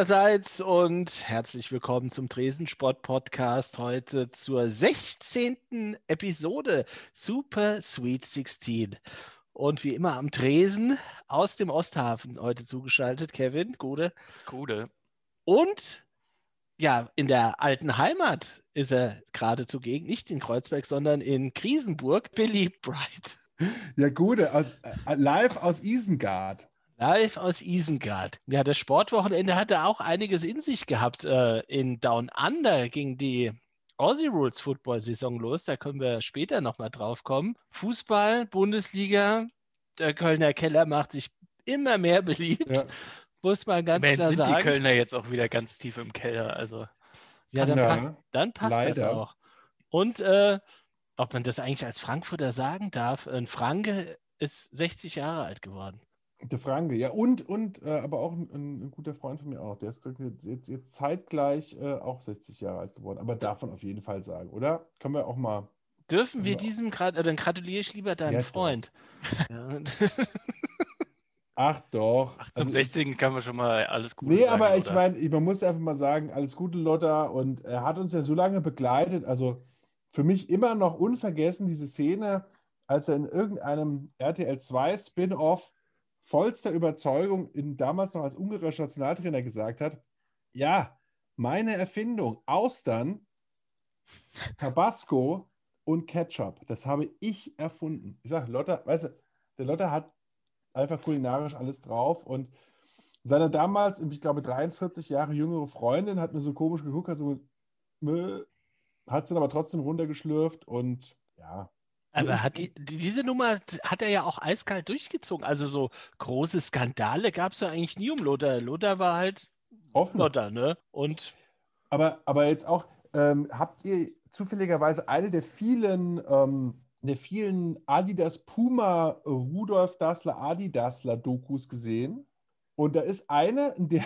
allerseits und herzlich willkommen zum Tresensport Podcast heute zur 16. Episode Super Sweet 16. Und wie immer am Tresen aus dem Osthafen heute zugeschaltet, Kevin, Gude. Gude. Und ja, in der alten Heimat ist er gerade zugegen, nicht in Kreuzberg, sondern in Krisenburg, Billy Bright. Ja, Gude, aus, äh, live aus Isengard. Live aus Isengard. Ja, das Sportwochenende hatte auch einiges in sich gehabt. Äh, in Down Under ging die Aussie Rules Football Saison los. Da können wir später nochmal drauf kommen. Fußball, Bundesliga. Der Kölner Keller macht sich immer mehr beliebt. Ja. Muss man ganz Man klar sind sagen. die Kölner jetzt auch wieder ganz tief im Keller. Also. Ja, dann Ja, passt, dann passt das leider. auch. Und äh, ob man das eigentlich als Frankfurter sagen darf, ein Franke ist 60 Jahre alt geworden. Der Franke, ja, und, und äh, aber auch ein, ein, guter Freund von mir auch. Der ist jetzt, jetzt, jetzt zeitgleich äh, auch 60 Jahre alt geworden. Aber darf man auf jeden Fall sagen, oder? Können wir auch mal. Dürfen wir diesem gerade, dann gratuliere ich lieber deinem Ja. Freund. Ja. Ach doch. Ach, zum Also, 60. kann man schon mal alles Gute Nee, sagen, aber ich meine, man muss einfach mal sagen, alles Gute, Lotta. Und er hat uns ja so lange begleitet. Also für mich immer noch unvergessen diese Szene, als er in irgendeinem RTL 2 Spin-off vollster Überzeugung in, damals noch als ungarischer Nationaltrainer gesagt hat, ja, meine Erfindung, Austern, Tabasco und Ketchup, das habe ich erfunden. Ich sage, Lotta, weißt du, der Lotta hat einfach kulinarisch alles drauf und seine damals, ich glaube, 43 Jahre jüngere Freundin hat nur so komisch geguckt, hat so, hat es dann aber trotzdem runtergeschlürft und ja. Also Aber ich- hat die, die, diese Nummer hat er ja auch eiskalt durchgezogen. Also so große Skandale gab es ja eigentlich nie um Lothar. Lothar war halt Offen. Lothar, ne? Und Aber, aber jetzt auch, ähm, habt ihr zufälligerweise eine der vielen, ähm, der vielen Adidas Puma Rudolf Dassler Adidasler Dokus gesehen? Und da ist eine, in der,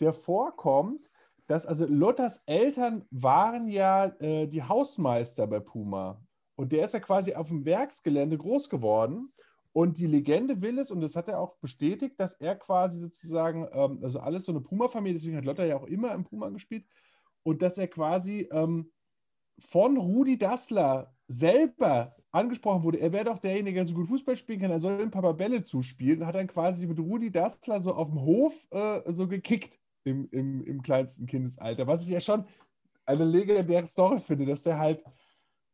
der vorkommt, dass also Lottas Eltern waren ja äh, die Hausmeister bei Puma. Und der ist ja quasi auf dem Werksgelände groß geworden. Und die Legende will es, und das hat er auch bestätigt, dass er quasi sozusagen, ähm, also alles so eine Puma-Familie, deswegen hat Lotta ja auch immer im Puma gespielt, und dass er quasi ähm, von Rudi Dassler selber angesprochen wurde, er wäre doch derjenige, der so gut Fußball spielen kann, er soll dem Papa Bälle zuspielen, und hat dann quasi mit Rudi Dassler so auf dem Hof äh, so gekickt im, im, im kleinsten Kindesalter, was ich ja schon eine legendäre Story finde, dass der halt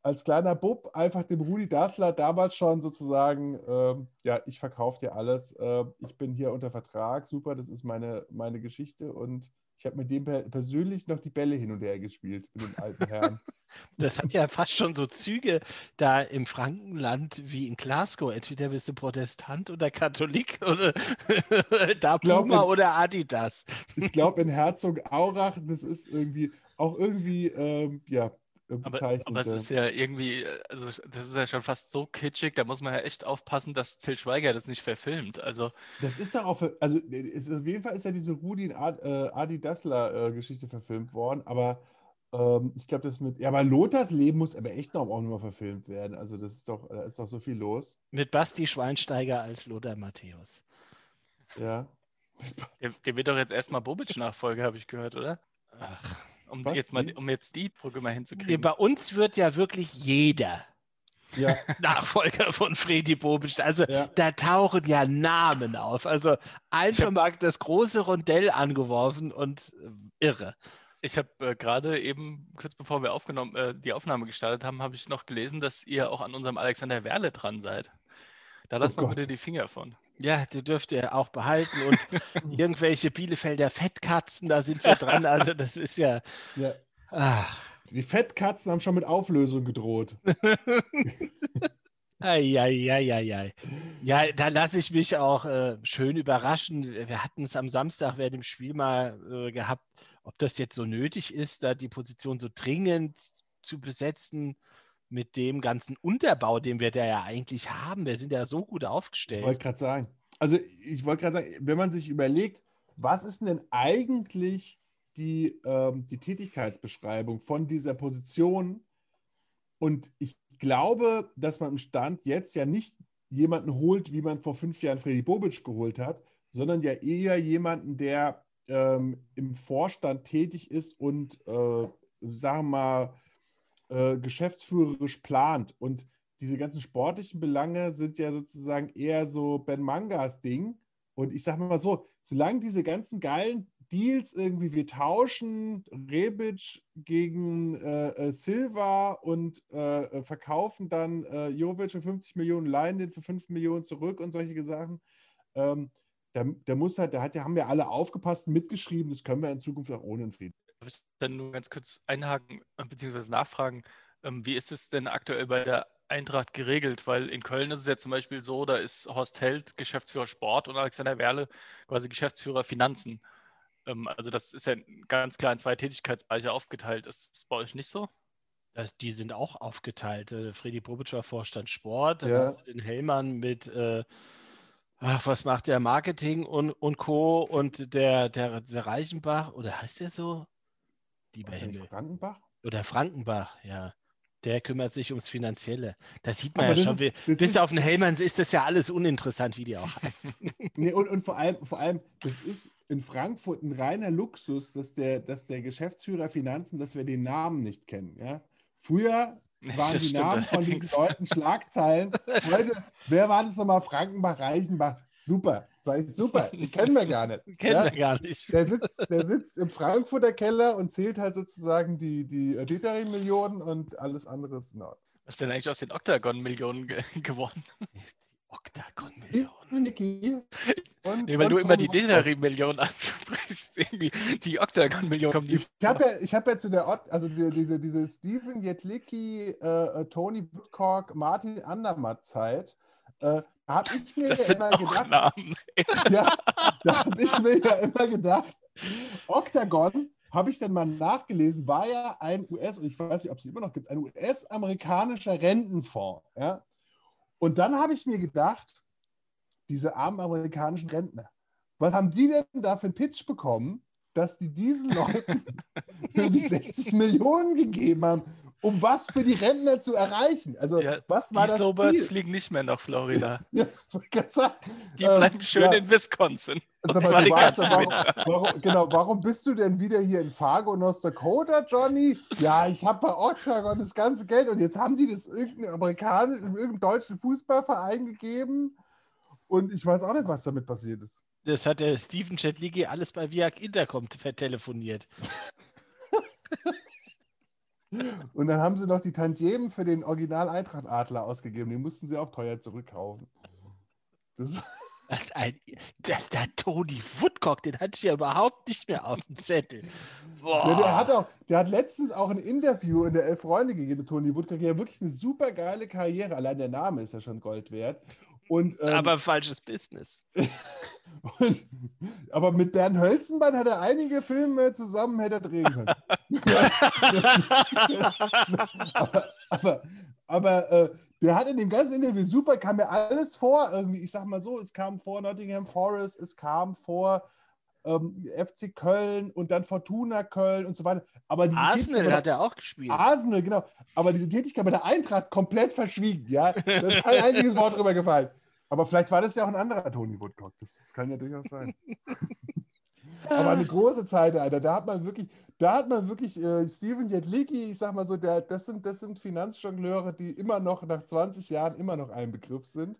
als kleiner Bub einfach dem Rudi Dassler damals schon sozusagen, ähm, ja, ich verkaufe dir alles, äh, ich bin hier unter Vertrag, super, das ist meine, meine Geschichte und ich habe mit dem per persönlich noch die Bälle hin und her gespielt, mit dem alten Herrn. das hat ja fast schon so Züge da im Frankenland wie in Glasgow. Entweder bist du Protestant oder Katholik oder da glaub, Puma in- oder Adidas. Ich glaube, in Herzogaurach, das ist irgendwie auch irgendwie, ähm, ja, äh, Aber, aber es ist ja irgendwie, äh, also das ist ja schon fast so kitschig, da muss man ja echt aufpassen, dass Till Schweiger das nicht verfilmt. Also Das ist doch auch, für, also ist, auf jeden Fall ist ja diese Rudi und Ad, äh, Adi Dassler äh, Geschichte verfilmt worden, aber ähm, ich glaube, das mit, ja, aber Lothars Leben muss aber echt noch auch nochmal verfilmt werden. Also das ist doch, da ist doch so viel los. Mit Basti Schweinsteiger als Lothar Matthäus. Ja. der, der wird doch jetzt erstmal Bobic-Nachfolger, habe ich gehört, oder? Ach. Um Was, jetzt, mal, die? um jetzt die Brücke mal Nee, hinzukriegen. bei uns wird ja wirklich jeder Ja, Nachfolger von Freddy Bobic. Also ja. da tauchen ja Namen auf. Also einfach mal das große Rondell angeworfen und äh, irre. Ich habe äh, gerade eben, kurz bevor wir aufgenommen, äh, die Aufnahme gestartet haben, habe ich noch gelesen, dass ihr auch an unserem Alexander Werle dran seid. Da lasst mal Gott. bitte die Finger von. Ja, die dürft ihr auch behalten. Und irgendwelche Bielefelder Fettkatzen, da sind wir dran. Also das ist ja. ja. Ach. Die Fettkatzen haben schon mit Auflösung gedroht. Eieieiei. Ja, da lasse ich mich auch äh, schön überraschen. Wir hatten es am Samstag während dem Spiel mal äh, gehabt, ob das jetzt so nötig ist, da die Position so dringend zu besetzen mit dem ganzen Unterbau, den wir da ja eigentlich haben. Wir sind ja so gut Ich aufgestellt. wollte gerade sagen. Also ich wollte gerade sagen, wenn man sich überlegt, was ist denn eigentlich die, ähm, die Tätigkeitsbeschreibung von dieser Position? Und ich glaube, dass man im Stand jetzt ja nicht jemanden holt, wie man vor fünf Jahren Freddy Bobic geholt hat, sondern ja eher jemanden, der ähm, im Vorstand tätig ist und, äh, sagen wir mal, äh, geschäftsführerisch plant. Und diese ganzen sportlichen Belange sind ja sozusagen eher so Ben Mangas Ding. Und ich sage mal so, solange diese ganzen geilen Deals irgendwie, wir tauschen Rebic gegen äh, äh, Silva und äh, äh verkaufen dann äh, Jovic für 50 Millionen, leihen den für 5 Millionen zurück und solche Sachen. Ähm, der, der, muss halt, der hat, haben ja alle aufgepasst, mitgeschrieben, das können wir in Zukunft auch ohne den Frieden. Darf ich dann nur ganz kurz einhaken äh, bzw. nachfragen, ähm, wie ist es denn aktuell bei der Eintracht geregelt? Weil in Köln ist es ja zum Beispiel so, da ist Horst Held Geschäftsführer Sport und Alexander Werle quasi Geschäftsführer Finanzen. Ähm, also das ist ja ganz klar in zwei Tätigkeitsbereiche aufgeteilt. Ist das bei euch nicht so? Das, die sind auch aufgeteilt. Äh, Freddy Bobic war Vorstand Sport, Ja. den Hellmann mit, äh, ach, was macht der Marketing und, und Co. und der, der, der Reichenbach, oder heißt der so? Lieber denn Himmel. Frankenbach? Oder Frankenbach, ja. Der kümmert sich ums Finanzielle. Da sieht man Aber ja schon, ist- bis ist- auf den Hellmanns ist das ja alles uninteressant, wie die auch heißen. Nee, und, und vor allem, vor allem, das ist in Frankfurt ein reiner Luxus, dass der, dass der Geschäftsführer Finanzen, dass wir den Namen nicht kennen. Ja? Früher waren Das die stimmt Namen von diesen. Leuten Schlagzeilen. Heute, wer war das nochmal? Frankenbach, Reichenbach. Super. Sag ich, super, die kennen wir gar nicht. Kennen ja? wir gar nicht. Der sitzt, der sitzt im Frankfurter Keller und zählt halt sozusagen die, die Detering-Millionen und alles andere ist in Ordnung. Was ist denn eigentlich aus den Octagon-Millionen ge geworden? Oktagon-Millionen. Niki und- Nee, weil und du immer die. Detering-Millionen ansprichst. Irgendwie die Octagon-Millionen kommen die. Ich habe ja, ich hab ja zu der Ort, also die, diese, diese Steven Jetlicki, äh, äh, Tony Woodcock, Martin Andermatt Zeit, äh, da habe ich mir Das ja immer gedacht, Namen. ja, da habe ich mir ja immer gedacht, Octagon, habe ich dann mal nachgelesen, war ja ein US, und ich weiß nicht, ob es immer noch gibt, ein US-amerikanischer Rentenfonds. Ja? Und dann habe ich mir gedacht, diese armen amerikanischen Rentner, was haben die denn da für einen Pitch bekommen, dass die diesen Leuten irgendwie 60 Millionen gegeben haben, um was für die Rentner zu erreichen? Also, Ja, was war Die das Snowbirds Ziel? fliegen nicht mehr nach Florida. Ja. Die Ähm, bleiben schön ja. in Wisconsin. Mal, doch, Winter. warum, warum, genau, warum bist du denn wieder hier in Fargo, North Dakota, Johnny? Ja, ich habe bei Octagon das ganze Geld und jetzt haben die das irgendeinem amerikanischen, irgendeinem deutschen Fußballverein gegeben und ich weiß auch nicht, was damit passiert ist. Das hat der Steven Chetlicki alles bei Viag Intercom vertelefoniert. Und dann haben sie noch die Tantiemen für den Original Eintracht Adler ausgegeben. Die mussten sie auch teuer zurückkaufen. Das, Das ein, das, der Tony Woodcock, den hatte ich ja überhaupt nicht mehr auf dem Zettel. Ja, der, hat auch, der hat letztens auch ein Interview in der Elf Freunde gegeben, Toni Woodcock. Ja, wirklich eine super geile Karriere. Allein der Name ist ja schon Gold wert. Und, ähm, Aber falsches Business. und, aber mit Bernd Hölzenbein hat er einige Filme zusammen hätte er drehen können. aber aber, aber äh, der hat in dem ganzen Interview super, kam mir alles vor. Irgendwie, ich sag mal so, es kam vor Nottingham Forest, es kam vor ähm, FC Köln und dann Fortuna Köln und so weiter. Aber diese Arsenal Tätigkeit hat er auch gespielt. der, Arsenal, genau. Aber diese Tätigkeit bei der Eintracht komplett verschwiegen. Ja, da ist kein einziges Wort drüber gefallen. Aber vielleicht war das ja auch ein anderer Tony Woodcock. Das kann ja durchaus sein. Aber eine große Zeit, Alter. Da hat man wirklich, da hat man wirklich äh, Steven Jetlicki, ich sag mal so, der, das, sind, das sind Finanzjongleure, die immer noch nach 20 Jahren immer noch ein Begriff sind.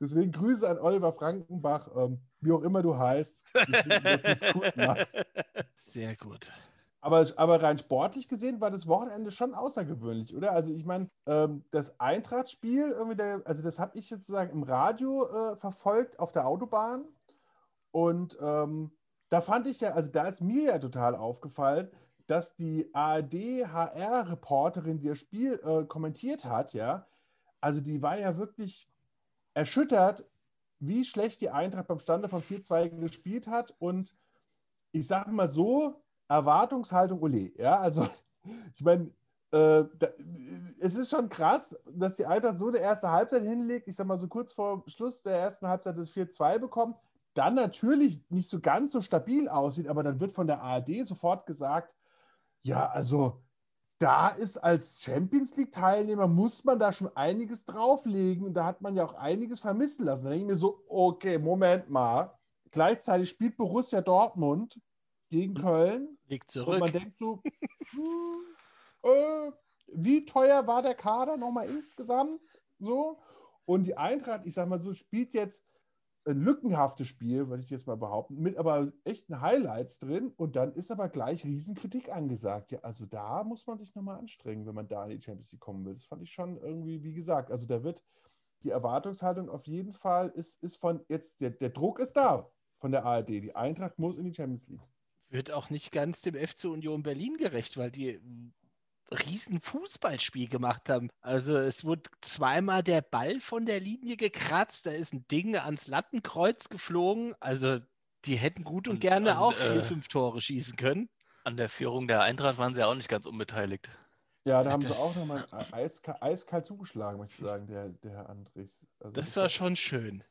Deswegen Grüße an Oliver Frankenbach, ähm, wie auch immer du heißt. Ich finde, dass du es gut machst. Sehr gut. Aber, aber rein sportlich gesehen war das Wochenende schon außergewöhnlich, oder? Also ich meine, ähm, das Eintracht-Spiel, irgendwie der, also das habe ich sozusagen im Radio äh, verfolgt auf der Autobahn. Und ähm, da fand ich ja, also da ist mir ja total aufgefallen, dass die ARD-HR-Reporterin, die das Spiel äh, kommentiert hat, ja, also die war ja wirklich erschüttert, wie schlecht die Eintracht beim Stande von 4-2 gespielt hat. Und ich sage mal so, Erwartungshaltung Ole. Ja, also ich meine, äh, da, es ist schon krass, dass die Eintracht so eine erste Halbzeit hinlegt. Ich sag mal so kurz vor Schluss der ersten Halbzeit das 4-2 bekommt. Dann natürlich nicht so ganz so stabil aussieht, aber dann wird von der ARD sofort gesagt, ja, also da ist als Champions League-Teilnehmer, muss man da schon einiges drauflegen und da hat man ja auch einiges vermissen lassen. Da denke ich mir so, okay, Moment mal. Gleichzeitig spielt Borussia Dortmund gegen Köln. Liegt Und zurück. man denkt so, hm, äh, wie teuer war der Kader nochmal insgesamt? So. Und die Eintracht, ich sag mal so, spielt jetzt ein lückenhaftes Spiel, würde ich jetzt mal behaupten, mit aber echten Highlights drin. Und dann ist aber gleich Riesenkritik angesagt. Ja, also da muss man sich nochmal anstrengen, wenn man da in die Champions League kommen will. Das fand ich schon irgendwie, wie gesagt, also da wird die Erwartungshaltung auf jeden Fall ist, ist von jetzt, der, der Druck ist da von der ARD. Die Eintracht muss in die Champions League. Wird auch nicht ganz dem FC Union Berlin gerecht, weil die ein riesen Fußballspiel gemacht haben. Also es wurde zweimal der Ball von der Linie gekratzt, da ist ein Ding ans Lattenkreuz geflogen. Also die hätten gut und, Und gerne an, auch vier, äh, fünf Tore schießen können. An der Führung der Eintracht waren sie ja auch nicht ganz unbeteiligt. Ja, da haben sie das- auch nochmal eiska eiskalt zugeschlagen, möchte ich sagen, der, der Herr Andres. Also Das war schon schön.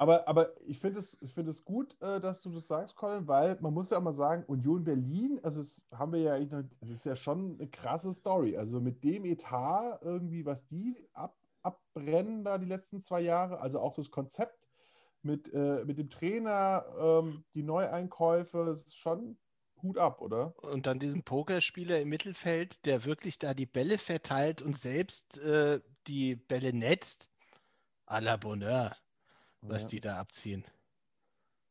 Aber, aber ich finde es, find es gut, äh, dass du das sagst, Colin, weil man muss ja auch mal sagen, Union Berlin, also das haben wir ja eigentlich noch, es ist ja schon eine krasse Story. Also mit dem Etat irgendwie, was die ab, abbrennen da die letzten zwei Jahre, also auch das Konzept mit, äh, mit dem Trainer, ähm, die Neueinkäufe, das ist schon Hut ab, oder? Und dann diesen Pokerspieler im Mittelfeld, der wirklich da die Bälle verteilt und selbst äh, die Bälle netzt. À la Bonheur, was Ja. die da abziehen.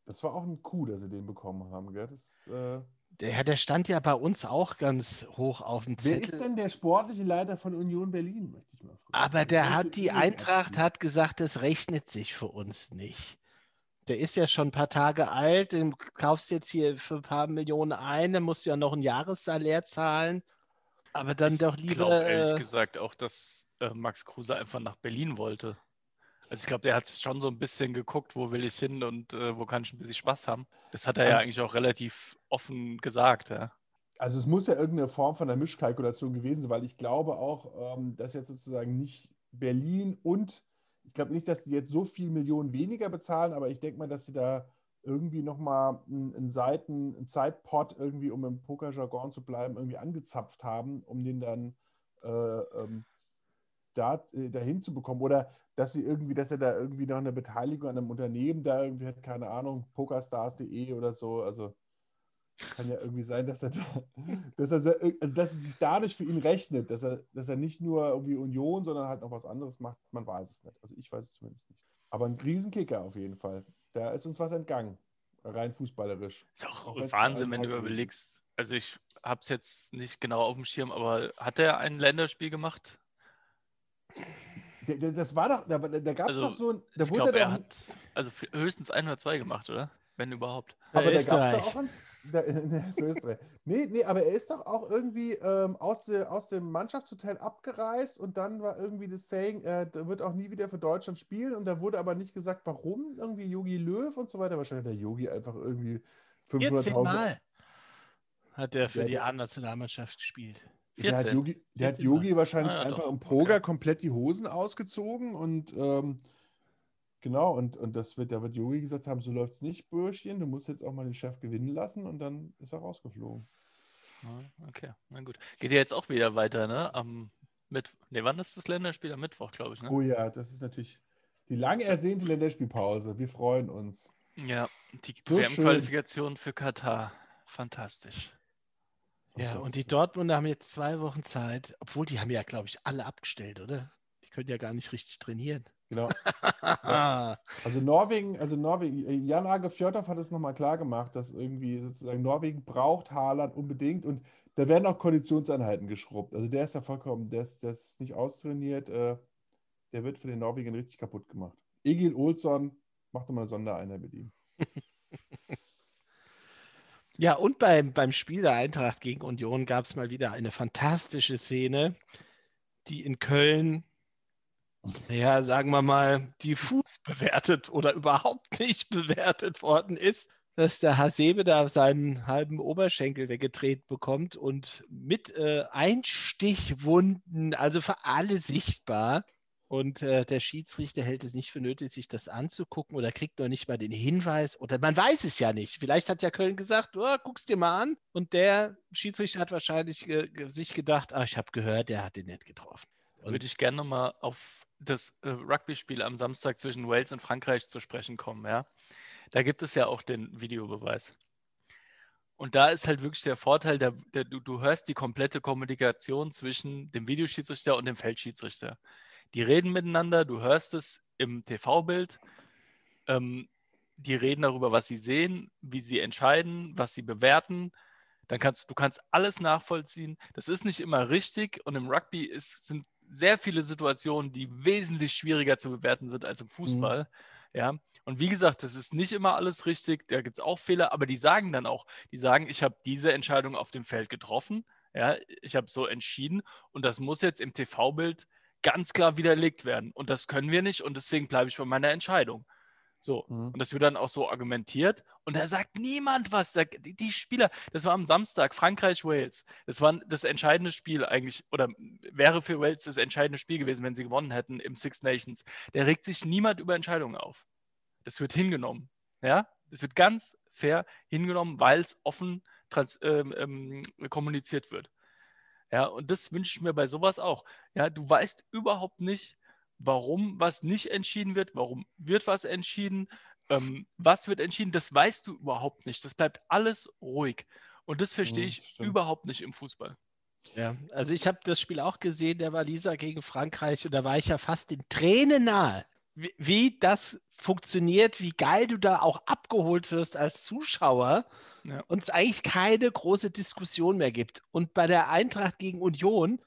Das war auch ein Coup, dass sie den bekommen haben, gell? Das, äh, Der, der stand ja bei uns auch ganz hoch auf dem wer Zettel. ist denn der sportliche Leiter von Union Berlin, möchte ich mal fragen. Aber der Welche hat, die Teams Eintracht hat gesagt, das rechnet sich für uns nicht. Der ist ja schon ein paar Tage alt, den kaufst jetzt hier für ein paar Millionen ein, dann musst du ja noch ein Jahressalär zahlen. Aber dann ich doch glaube lieber. ehrlich Äh, gesagt auch, dass äh, Max Kruse einfach nach Berlin wollte. Also ich glaube, der hat schon so ein bisschen geguckt, wo will ich hin und äh, wo kann ich ein bisschen Spaß haben. Das hat er ja Also- eigentlich auch relativ offen gesagt, ja. Also es muss ja irgendeine Form von einer Mischkalkulation gewesen sein, weil ich glaube auch, ähm, dass jetzt sozusagen nicht Berlin und ich glaube nicht, dass die jetzt so viel Millionen weniger bezahlen, aber ich denke mal, dass sie da irgendwie nochmal einen, einen Seiten, einen Zeitpot irgendwie, um im Pokerjargon zu bleiben, irgendwie angezapft haben, um den dann äh, ähm, da, äh, dahin zu bekommen. Oder dass sie irgendwie, dass er da irgendwie noch eine Beteiligung an einem Unternehmen da irgendwie hat, keine Ahnung, pokerstars.de oder so. Also kann ja irgendwie sein, dass er, da, dass er, also dass es sich dadurch für ihn rechnet, dass er, dass er nicht nur irgendwie Union, sondern halt noch was anderes macht. Man weiß es nicht. Also ich weiß es zumindest nicht. Aber ein Riesenkicker auf jeden Fall. Da ist uns was entgangen. Rein fußballerisch. Ist auch Auch Wahnsinn, nur wenn du ist. überlegst. Also ich habe es jetzt nicht genau auf dem Schirm, aber hat er ein Länderspiel gemacht? Das war doch, da, da gab es Also, doch so ein. Da ich wurde glaube, er hat also höchstens ein oder zwei gemacht, oder? Wenn überhaupt. aber da gab es doch auch ein. Da, ne, für Österreich. Nee, nee, aber er ist doch auch irgendwie ähm, aus, aus dem Mannschaftshotel abgereist und dann war irgendwie das Saying, er wird auch nie wieder für Deutschland spielen und da wurde aber nicht gesagt, warum. Irgendwie Yogi Löw und so weiter. Wahrscheinlich hat der Yogi einfach irgendwie 14 500.000. Mal hat er für Ja, die A-Nationalmannschaft gespielt. Der hat 14. Yogi, der hat 14. Yogi wahrscheinlich Ah, ja, einfach doch. im Poker Okay. komplett die Hosen ausgezogen und ähm, genau, und, und das wird, da wird Yogi gesagt haben, so läuft es nicht, Bürschchen, du musst jetzt auch mal den Chef gewinnen lassen und dann ist er rausgeflogen. Ja, Okay, na gut. Geht ja jetzt auch wieder weiter, ne? Am Mittwoch. Ne, wann ist das Länderspiel? Am Mittwoch, glaube ich, ne? Oh ja, das ist natürlich die lang ersehnte Länderspielpause. Wir freuen uns. Ja, die So WM-Qualifikation für Katar. Fantastisch. Oh Ja, und die Dortmunder haben jetzt zwei Wochen Zeit, obwohl die haben ja, glaube ich, alle abgestellt, oder? Die können ja gar nicht richtig trainieren. Genau. Ah, Also Norwegen, also Norwegen, Jan Age Fjordhoff hat es nochmal klar gemacht, dass irgendwie sozusagen Norwegen braucht Haaland unbedingt und da werden auch Konditionseinheiten geschrubbt. Also der ist ja vollkommen, der ist, der ist nicht austrainiert, äh, der wird für den Norwegen richtig kaputt gemacht. Egil Olsson macht nochmal eine Sondereinheit mit ihm. Ja, und beim, beim Spiel der Eintracht gegen Union gab es mal wieder eine fantastische Szene, die in Köln, ja, sagen wir mal, diffus bewertet oder überhaupt nicht bewertet worden ist, dass der Hasebe da seinen halben Oberschenkel weggedreht bekommt und mit äh, Einstichwunden, also für alle sichtbar. Und äh, der Schiedsrichter hält es nicht für nötig, sich das anzugucken oder kriegt noch nicht mal den Hinweis. Oder man weiß es ja nicht. Vielleicht hat ja Köln gesagt, oh, guck's dir mal an. Und der Schiedsrichter hat wahrscheinlich äh, sich gedacht, ah, ich habe gehört, der hat den nicht getroffen. Und- Würde ich gerne nochmal auf das äh, Rugby-Spiel am Samstag zwischen Wales und Frankreich zu sprechen kommen, ja. Da gibt es ja auch den Videobeweis. Und da ist halt wirklich der Vorteil, der, der, du, du hörst die komplette Kommunikation zwischen dem Videoschiedsrichter und dem Feldschiedsrichter. Die reden miteinander, du hörst es im TV-Bild. Ähm, die reden darüber, was sie sehen, wie sie entscheiden, was sie bewerten. Dann kannst du kannst alles nachvollziehen. Das ist nicht immer richtig und im Rugby ist, sind sehr viele Situationen, die wesentlich schwieriger zu bewerten sind als im Fußball. Mhm. Ja. Und wie gesagt, das ist nicht immer alles richtig, da gibt es auch Fehler, aber die sagen dann auch, die sagen, ich habe diese Entscheidung auf dem Feld getroffen, ja, ich habe so entschieden und das muss jetzt im TV-Bild ganz klar widerlegt werden. Und das können wir nicht und deswegen bleibe ich bei meiner Entscheidung. So, mhm. und das wird dann auch so argumentiert. Und da sagt niemand was. Da, die, die, Spieler, das war am Samstag, Frankreich-Wales. Das war das entscheidende Spiel eigentlich, oder wäre für Wales das entscheidende Spiel gewesen, wenn sie gewonnen hätten im Six Nations. Da regt sich niemand über Entscheidungen auf. Das wird hingenommen. Ja, das wird ganz fair hingenommen, weil es offen trans, ähm, ähm, kommuniziert wird. Ja, und das wünsche ich mir bei sowas auch. Ja, du weißt überhaupt nicht, warum was nicht entschieden wird, warum wird was entschieden, ähm, was wird entschieden, das weißt du überhaupt nicht. Das bleibt alles ruhig. Und das verstehe hm, ich Stimmt. überhaupt nicht im Fußball. Ja, also ich habe das Spiel auch gesehen, der Waliser gegen Frankreich, und da war ich ja fast in Tränen nahe, wie, wie das funktioniert, wie geil du da auch abgeholt wirst als Zuschauer ja. und es eigentlich keine große Diskussion mehr gibt. Und bei der Eintracht gegen Union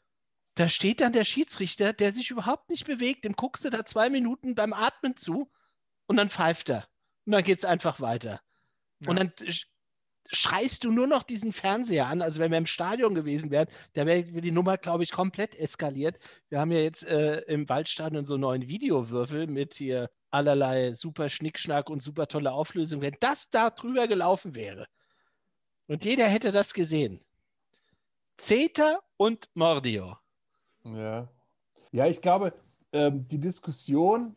da steht dann der Schiedsrichter, der sich überhaupt nicht bewegt, dem guckst du da zwei Minuten beim Atmen zu und dann pfeift er. Und dann geht es einfach weiter. Ja. Und dann schreist du nur noch diesen Fernseher an. Also wenn wir im Stadion gewesen wären, da wäre die Nummer, glaube ich, komplett eskaliert. Wir haben ja jetzt äh, im Waldstadion so einen neuen Videowürfel mit hier allerlei super Schnickschnack und super tolle Auflösung. Wenn das da drüber gelaufen wäre und jeder hätte das gesehen. Zeta und Mordio. Ja. Ja, ich glaube, ähm, die Diskussion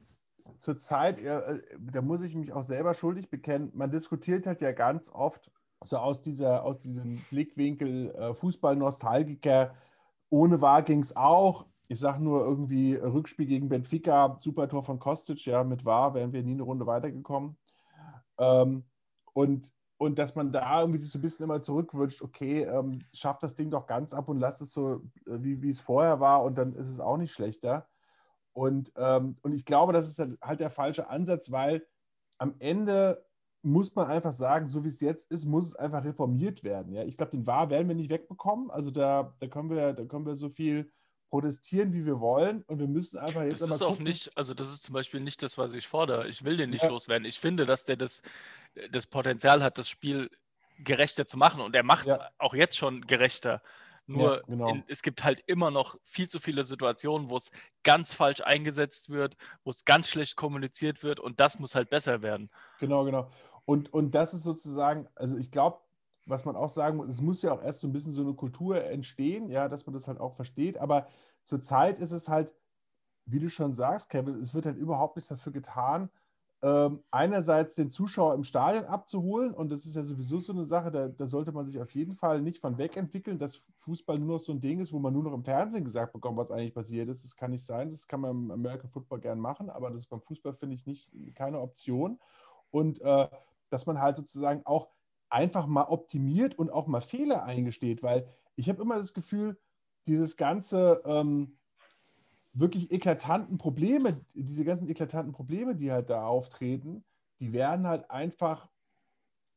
zurzeit, äh, da muss ich mich auch selber schuldig bekennen, man diskutiert halt ja ganz oft so aus, dieser, aus diesem Blickwinkel äh, Fußball-Nostalgiker. Ohne war ging es auch. Ich sage nur irgendwie Rückspiel gegen Benfica, super Tor von Kostic, ja, mit war wären wir nie eine Runde weitergekommen. Ähm, und und dass man da irgendwie sich so ein bisschen immer zurückwünscht, okay, ähm, schafft das Ding doch ganz ab und lasst es so, äh, wie, wie es vorher war und dann ist es auch nicht schlechter. Und, ähm, und ich glaube, das ist halt der falsche Ansatz, weil am Ende muss man einfach sagen, so wie es jetzt ist, muss es einfach reformiert werden. Ja? Ich glaube, den Wahr werden wir nicht wegbekommen. Also da, da, können wir, da können wir so viel protestieren, wie wir wollen. Und wir müssen einfach jetzt. Das ist auch nicht, also das ist zum Beispiel nicht das, was ich fordere. Ich will den nicht ja. loswerden. Ich finde, dass der das, das Potenzial hat, das Spiel gerechter zu machen. Und er macht es ja. auch jetzt schon gerechter. Nur ja, genau. in, es gibt halt immer noch viel zu viele Situationen, wo es ganz falsch eingesetzt wird, wo es ganz schlecht kommuniziert wird und das muss halt besser werden. Genau, genau. Und, und das ist sozusagen, also ich glaube, was man auch sagen muss, es muss ja auch erst so ein bisschen so eine Kultur entstehen, ja, dass man das halt auch versteht. Aber zurzeit ist es halt, wie du schon sagst, Kevin, es wird halt überhaupt nichts dafür getan, ähm, einerseits den Zuschauer im Stadion abzuholen. Und das ist ja sowieso so eine Sache, da, da, sollte man sich auf jeden Fall nicht von wegentwickeln, dass Fußball nur noch so ein Ding ist, wo man nur noch im Fernsehen gesagt bekommt, was eigentlich passiert ist. Das kann nicht sein. Das kann man im American Football gern machen, aber das ist beim Fußball, finde ich, nicht keine Option. Und äh, dass man halt sozusagen auch einfach mal optimiert und auch mal Fehler eingesteht, weil ich habe immer das Gefühl, dieses ganze ähm, wirklich eklatanten Probleme, diese ganzen eklatanten Probleme, die halt da auftreten, die werden halt einfach,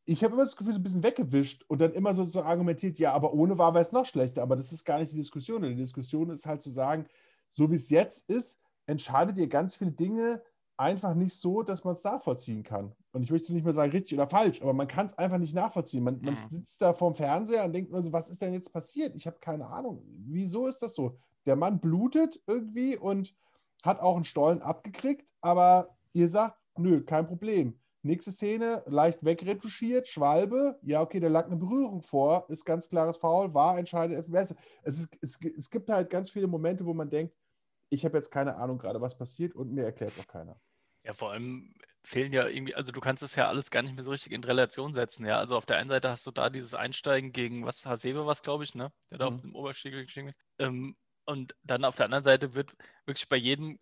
ich habe immer das Gefühl, so ein bisschen weggewischt und dann immer so, so argumentiert, ja, aber ohne war wäre es noch schlechter, aber das ist gar nicht die Diskussion. Die Diskussion ist halt zu sagen, so wie es jetzt ist, entscheidet ihr ganz viele Dinge einfach nicht so, dass man es nachvollziehen kann. Und ich möchte nicht mehr sagen, richtig oder falsch, aber man kann es einfach nicht nachvollziehen. Man, man mhm. sitzt da vorm Fernseher und denkt nur so, was ist denn jetzt passiert? Ich habe keine Ahnung. Wieso ist das so? Der Mann blutet irgendwie und hat auch einen Stollen abgekriegt, aber ihr sagt, nö, kein Problem. Nächste Szene, leicht wegretuschiert, Schwalbe, ja, okay, da lag eine Berührung vor, ist ganz klares Foul, war entscheidet Es, ist, es, es gibt halt ganz viele Momente, wo man denkt, ich habe jetzt keine Ahnung gerade, was passiert und mir erklärt es auch keiner. Ja, vor allem fehlen ja irgendwie, also du kannst das ja alles gar nicht mehr so richtig in Relation setzen, ja. Also auf der einen Seite hast du da dieses Einsteigen gegen, was Hasebe was, glaube ich, ne? Der da auf mhm. dem Oberstiegel geschickt ähm, Und dann auf der anderen Seite wird wirklich bei jedem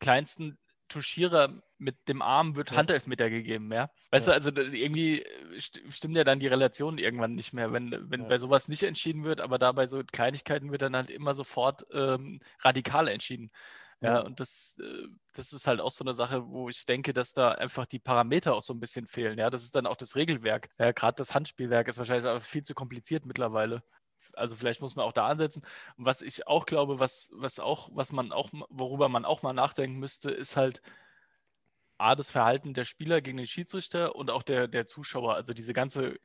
kleinsten Tuschierer mit dem Arm wird Ja. Handelfmeter gegeben, ja. Weißt Ja. du, also irgendwie st stimmt ja dann die Relation irgendwann nicht mehr, wenn, wenn Ja. bei sowas nicht entschieden wird, aber da bei so Kleinigkeiten wird dann halt immer sofort ähm, radikal entschieden. Ja, und das, äh, das ist halt auch so eine Sache, wo ich denke, dass da einfach die Parameter auch so ein bisschen fehlen. Ja, das ist dann auch das Regelwerk. Ja, gerade das Handspielwerk ist wahrscheinlich viel zu kompliziert mittlerweile. Also vielleicht muss man auch da ansetzen. Was ich auch glaube, was, was auch, was man auch, worüber man auch mal nachdenken müsste, ist halt A, das Verhalten der Spieler gegen den Schiedsrichter und auch der, der Zuschauer. Also diese ganze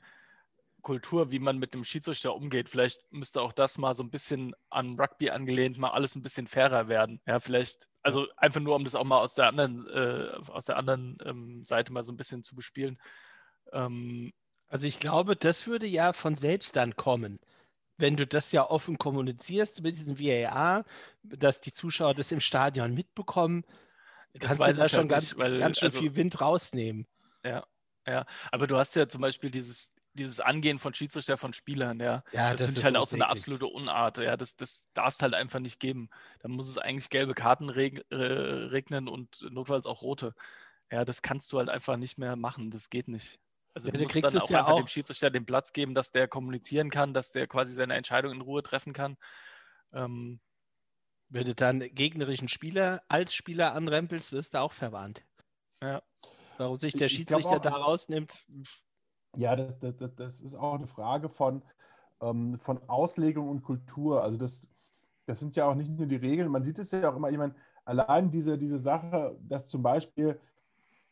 Kultur, wie man mit dem Schiedsrichter umgeht. Vielleicht müsste auch das mal so ein bisschen an Rugby angelehnt, mal alles ein bisschen fairer werden. Ja, vielleicht, also einfach nur, um das auch mal aus der anderen, äh, aus der anderen ähm, Seite mal so ein bisschen zu bespielen. Ähm, Also ich glaube, das würde ja von selbst dann kommen. Wenn du das ja offen kommunizierst mit diesem VAR, dass die Zuschauer das im Stadion mitbekommen, das kannst du da schon halt ganz, nicht, weil, ganz schön also, viel Wind rausnehmen. aber du hast ja zum Beispiel dieses, dieses Angehen von Schiedsrichter von Spielern, ja. Ja, Das, finde ich ist halt auch so eine absolute Unart. Ja, das, das darf es halt einfach nicht geben. Da muss es eigentlich gelbe Karten reg äh, regnen und notfalls auch rote. Ja, das kannst du halt einfach nicht mehr machen. Das geht nicht. Also Ja, du musst dann auch ja einfach dem auch- Schiedsrichter den Platz geben, dass der kommunizieren kann, dass der quasi seine Entscheidung in Ruhe treffen kann. Ähm, Wenn du dann gegnerischen Spieler als Spieler anrempelst, wirst du auch verwarnt. Ja. Warum sich der Schiedsrichter auch- da rausnimmt, Ja, das, das, das- ist auch eine Frage von, ähm, von Auslegung und Kultur. Also das, das sind ja auch nicht nur die Regeln, man sieht es ja auch immer, ich meine, allein diese, diese Sache, dass zum Beispiel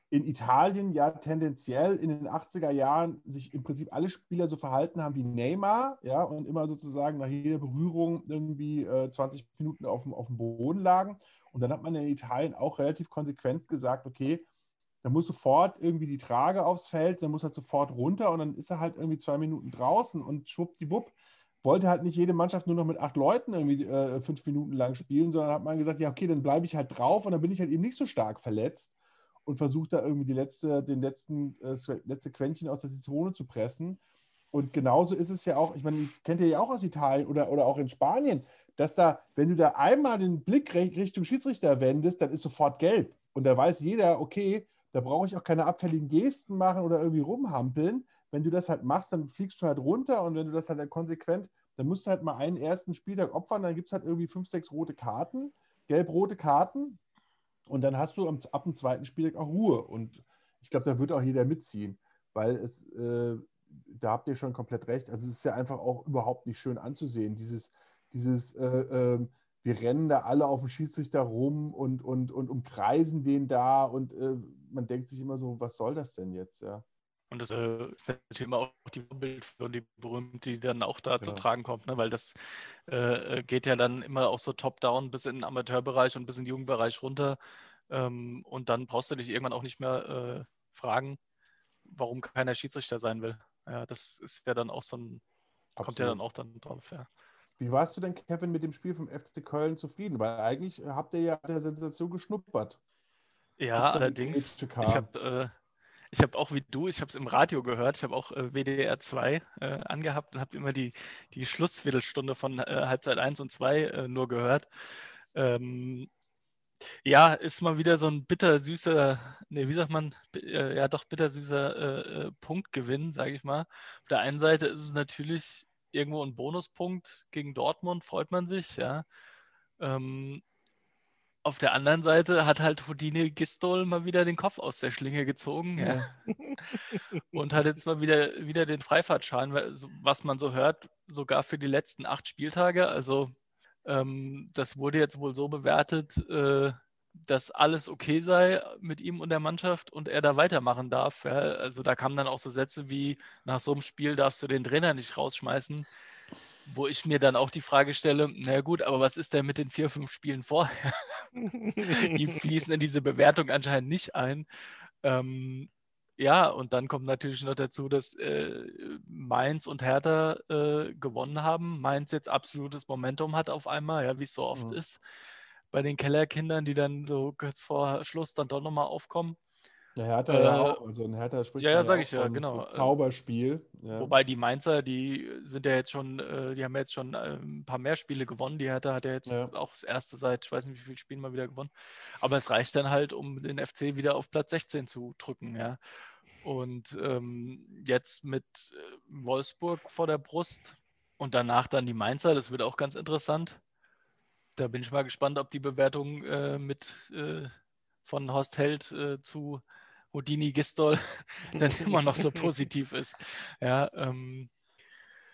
in Italien ja tendenziell in den 80er Jahren sich im Prinzip alle Spieler so verhalten haben wie Neymar, ja, und immer sozusagen nach jeder Berührung irgendwie äh, 20 Minuten auf dem, auf dem Boden lagen. Und dann hat man in Italien auch relativ konsequent gesagt, okay, da muss sofort irgendwie die Trage aufs Feld, dann muss er sofort runter und dann ist er halt irgendwie zwei Minuten draußen und schwuppdiwupp wollte halt nicht jede Mannschaft nur noch mit acht Leuten irgendwie äh, fünf Minuten lang spielen, sondern hat man gesagt, ja, okay, dann bleibe ich halt drauf und dann bin ich halt eben nicht so stark verletzt und versuche da irgendwie die letzte, den letzten, äh, letzte Quäntchen aus der Zitrone zu pressen. Und genauso ist es ja auch, ich meine, kennt ihr ja auch aus Italien oder, oder auch in Spanien, dass da, wenn du da einmal den Blick Richtung Schiedsrichter wendest, dann ist sofort gelb. Und da weiß jeder, okay, da brauche ich auch keine abfälligen Gesten machen oder irgendwie rumhampeln. Wenn du das halt machst, dann fliegst du halt runter und wenn du das halt konsequent, dann musst du halt mal einen ersten Spieltag opfern, dann gibt es halt irgendwie fünf, sechs rote Karten, gelb-rote Karten und dann hast du ab dem zweiten Spieltag auch Ruhe. Und ich glaube, da wird auch jeder mitziehen, weil es, äh, da habt ihr schon komplett recht. Also es ist ja einfach auch überhaupt nicht schön anzusehen, dieses, dieses, äh, ähm, wir rennen da alle auf den Schiedsrichter rum und, und, und umkreisen den da und äh, man denkt sich immer so, was soll das denn jetzt, ja. Und das äh, ist natürlich immer auch die Vorbildfunktion, die berühmte, die dann auch da zu Genau. tragen kommt, ne? weil das äh, äh, geht ja dann immer auch so top-down bis in den Amateurbereich und bis in den Jugendbereich runter. Ähm, und dann brauchst du dich irgendwann auch nicht mehr äh, fragen, warum keiner Schiedsrichter sein will. Ja, das ist ja dann auch so ein, kommt ja dann auch dann drauf, ja. Wie warst du denn, Kevin, mit dem Spiel vom FC Köln zufrieden? Weil eigentlich habt ihr ja der Sensation geschnuppert. Ja, allerdings. Ich habe äh, ich hab auch wie du, ich habe es im Radio gehört, ich habe auch äh, WDR 2 äh, angehabt und habe immer die, die Schlussviertelstunde von äh, Halbzeit 1 und 2 äh, nur gehört. Ähm, ja, ist mal wieder so ein bittersüßer, nee, wie sagt man, äh, ja doch bittersüßer äh, Punktgewinn, sage ich mal. Auf der einen Seite ist es natürlich irgendwo ein Bonuspunkt gegen Dortmund, freut man sich, ja. Ähm, auf der anderen Seite hat halt Houdini Gistol mal wieder den Kopf aus der Schlinge gezogen ja. und hat jetzt mal wieder, wieder den Freifahrtschein, so- was man so hört, sogar für die letzten acht Spieltage. Also ähm, das wurde jetzt wohl so bewertet, äh, dass alles okay sei mit ihm und der Mannschaft und er da weitermachen darf. Ja. Also da kamen dann auch so Sätze wie, nach so einem Spiel darfst du den Trainer nicht rausschmeißen. Wo ich mir dann auch die Frage stelle, na gut, aber was ist denn mit den vier, fünf Spielen vorher? die fließen in diese Bewertung anscheinend nicht ein. Ähm, ja, und dann kommt natürlich noch dazu, dass äh, Mainz und Hertha äh, gewonnen haben. Mainz jetzt absolutes Momentum hat auf einmal, ja, wie es so oft Mhm. ist bei den Kellerkindern, die dann so kurz vor Schluss dann doch nochmal aufkommen. Ja, Hertha äh, ja auch. Also ein Hertha spricht ja, ja, sag ich ja, genau. Zauberspiel. Ja. Wobei die Mainzer, die sind ja jetzt schon, äh, die haben ja jetzt schon äh, ein paar mehr Spiele gewonnen. Die Hertha hat ja jetzt ja. auch das erste seit, ich weiß nicht wie viele Spielen mal wieder gewonnen. Aber es reicht dann halt, um den FC wieder auf Platz 16 zu drücken, ja. Und ähm, jetzt mit äh, Wolfsburg vor der Brust und danach dann die Mainzer, das wird auch ganz interessant. Da bin ich mal gespannt, ob die Bewertung äh, mit äh, von Horst Held äh, zu Houdini Gistol dann immer noch so positiv ist. Ja, ähm,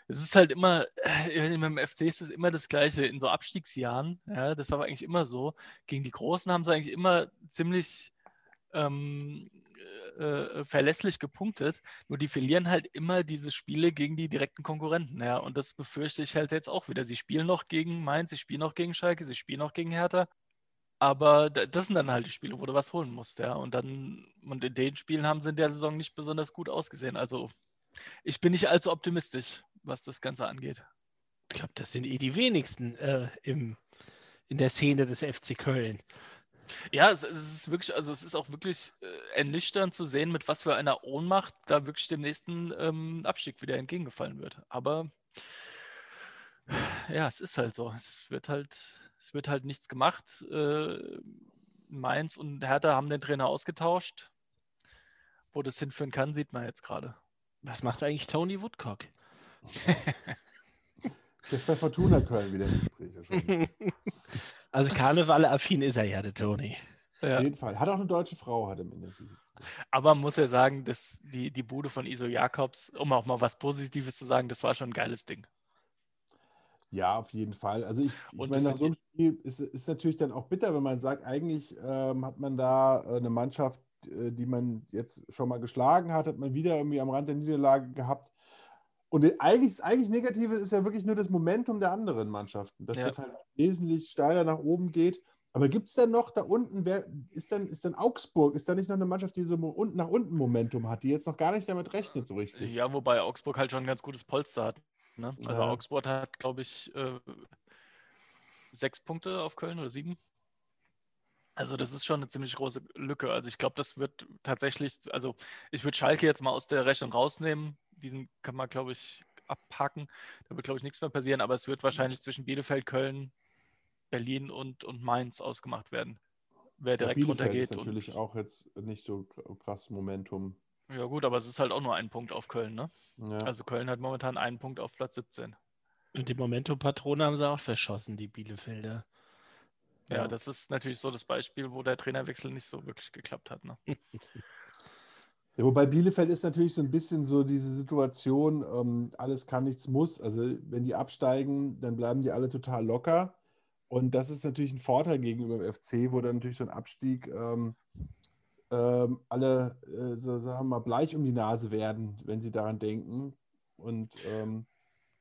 es ist halt immer, äh, im FC ist es immer das Gleiche. In so Abstiegsjahren, ja, das war eigentlich immer so. Gegen die Großen haben sie eigentlich immer ziemlich ähm, äh, äh, verlässlich gepunktet. Nur die verlieren halt immer diese Spiele gegen die direkten Konkurrenten. Ja, und das befürchte ich halt jetzt auch wieder. Sie spielen noch gegen Mainz, sie spielen noch gegen Schalke, sie spielen noch gegen Hertha. Aber das sind dann halt die Spiele, wo du was holen musst, ja. Und dann, und in den Spielen haben sie in der Saison nicht besonders gut ausgesehen. Also ich bin nicht allzu optimistisch, was das Ganze angeht. Ich glaube, das sind eh die wenigsten äh, im, in der Szene des FC Köln. Ja, es, es, ist wirklich, also es ist auch wirklich äh, ernüchternd zu sehen, mit was für einer Ohnmacht da wirklich dem nächsten ähm, Abstieg wieder entgegengefallen wird. Aber ja, es ist halt so. Es wird halt es wird halt nichts gemacht. Äh, Mainz und Hertha haben den Trainer ausgetauscht. Wo das hinführen kann, sieht man jetzt gerade. Was macht eigentlich Tony Woodcock? Jetzt bei Fortuna Köln wieder im Gespräch. also Karneval-affin ist er ja, der Tony. Ja. Auf jeden Fall. Hat auch eine deutsche Frau, hat im Interview. Aber man muss ja sagen, dass die, die Bude von Iso Jakobs, um auch mal was Positives zu sagen, das war schon ein geiles Ding. Ja, auf jeden Fall. Also ich, ich meine, nach so einem Spiel ist, ist natürlich dann auch bitter, wenn man sagt, eigentlich ähm, hat man da äh, eine Mannschaft, äh, die man jetzt schon mal geschlagen hat, hat man wieder irgendwie am Rand der Niederlage gehabt. Und eigentlich, das eigentlich Negative ist ja wirklich nur das Momentum der anderen Mannschaften, dass ja. das halt wesentlich steiler nach oben geht. Aber gibt es denn noch da unten, wer ist denn, ist denn Augsburg, ist da nicht noch eine Mannschaft, die so unten nach unten Momentum hat, die jetzt noch gar nicht damit rechnet so richtig? Ja, wobei Augsburg halt schon ein ganz gutes Polster hat. Ne? Also ja. Augsburg hat, glaube ich, äh, sechs Punkte auf Köln oder sieben. Also das ist schon eine ziemlich große Lücke. Also ich glaube, das wird tatsächlich, also ich würde Schalke jetzt mal aus der Rechnung rausnehmen. Diesen kann man, glaube ich, abhaken. Da wird, glaube ich, nichts mehr passieren, aber es wird wahrscheinlich zwischen Bielefeld, Köln, Berlin und, und Mainz ausgemacht werden. Wer direkt ja, runtergeht. Ist natürlich und, auch jetzt nicht so krass Momentum. Ja, gut, aber es ist halt auch nur ein Punkt auf Köln, ne? Ja. Also Köln hat momentan einen Punkt auf Platz 17. Und die Momentum-Patrone haben sie auch verschossen, die Bielefelder. Ja, ja, das ist natürlich so das Beispiel, wo der Trainerwechsel nicht so wirklich geklappt hat. Ne? Ja, wobei Bielefeld ist natürlich so ein bisschen so diese Situation, ähm, alles kann, nichts muss. Also wenn die absteigen, dann bleiben die alle total locker. Und das ist natürlich ein Vorteil gegenüber dem FC, wo dann natürlich so ein Abstieg ähm, ähm, alle, äh, so, sagen wir mal, bleich um die Nase werden, wenn sie daran denken. Und ähm,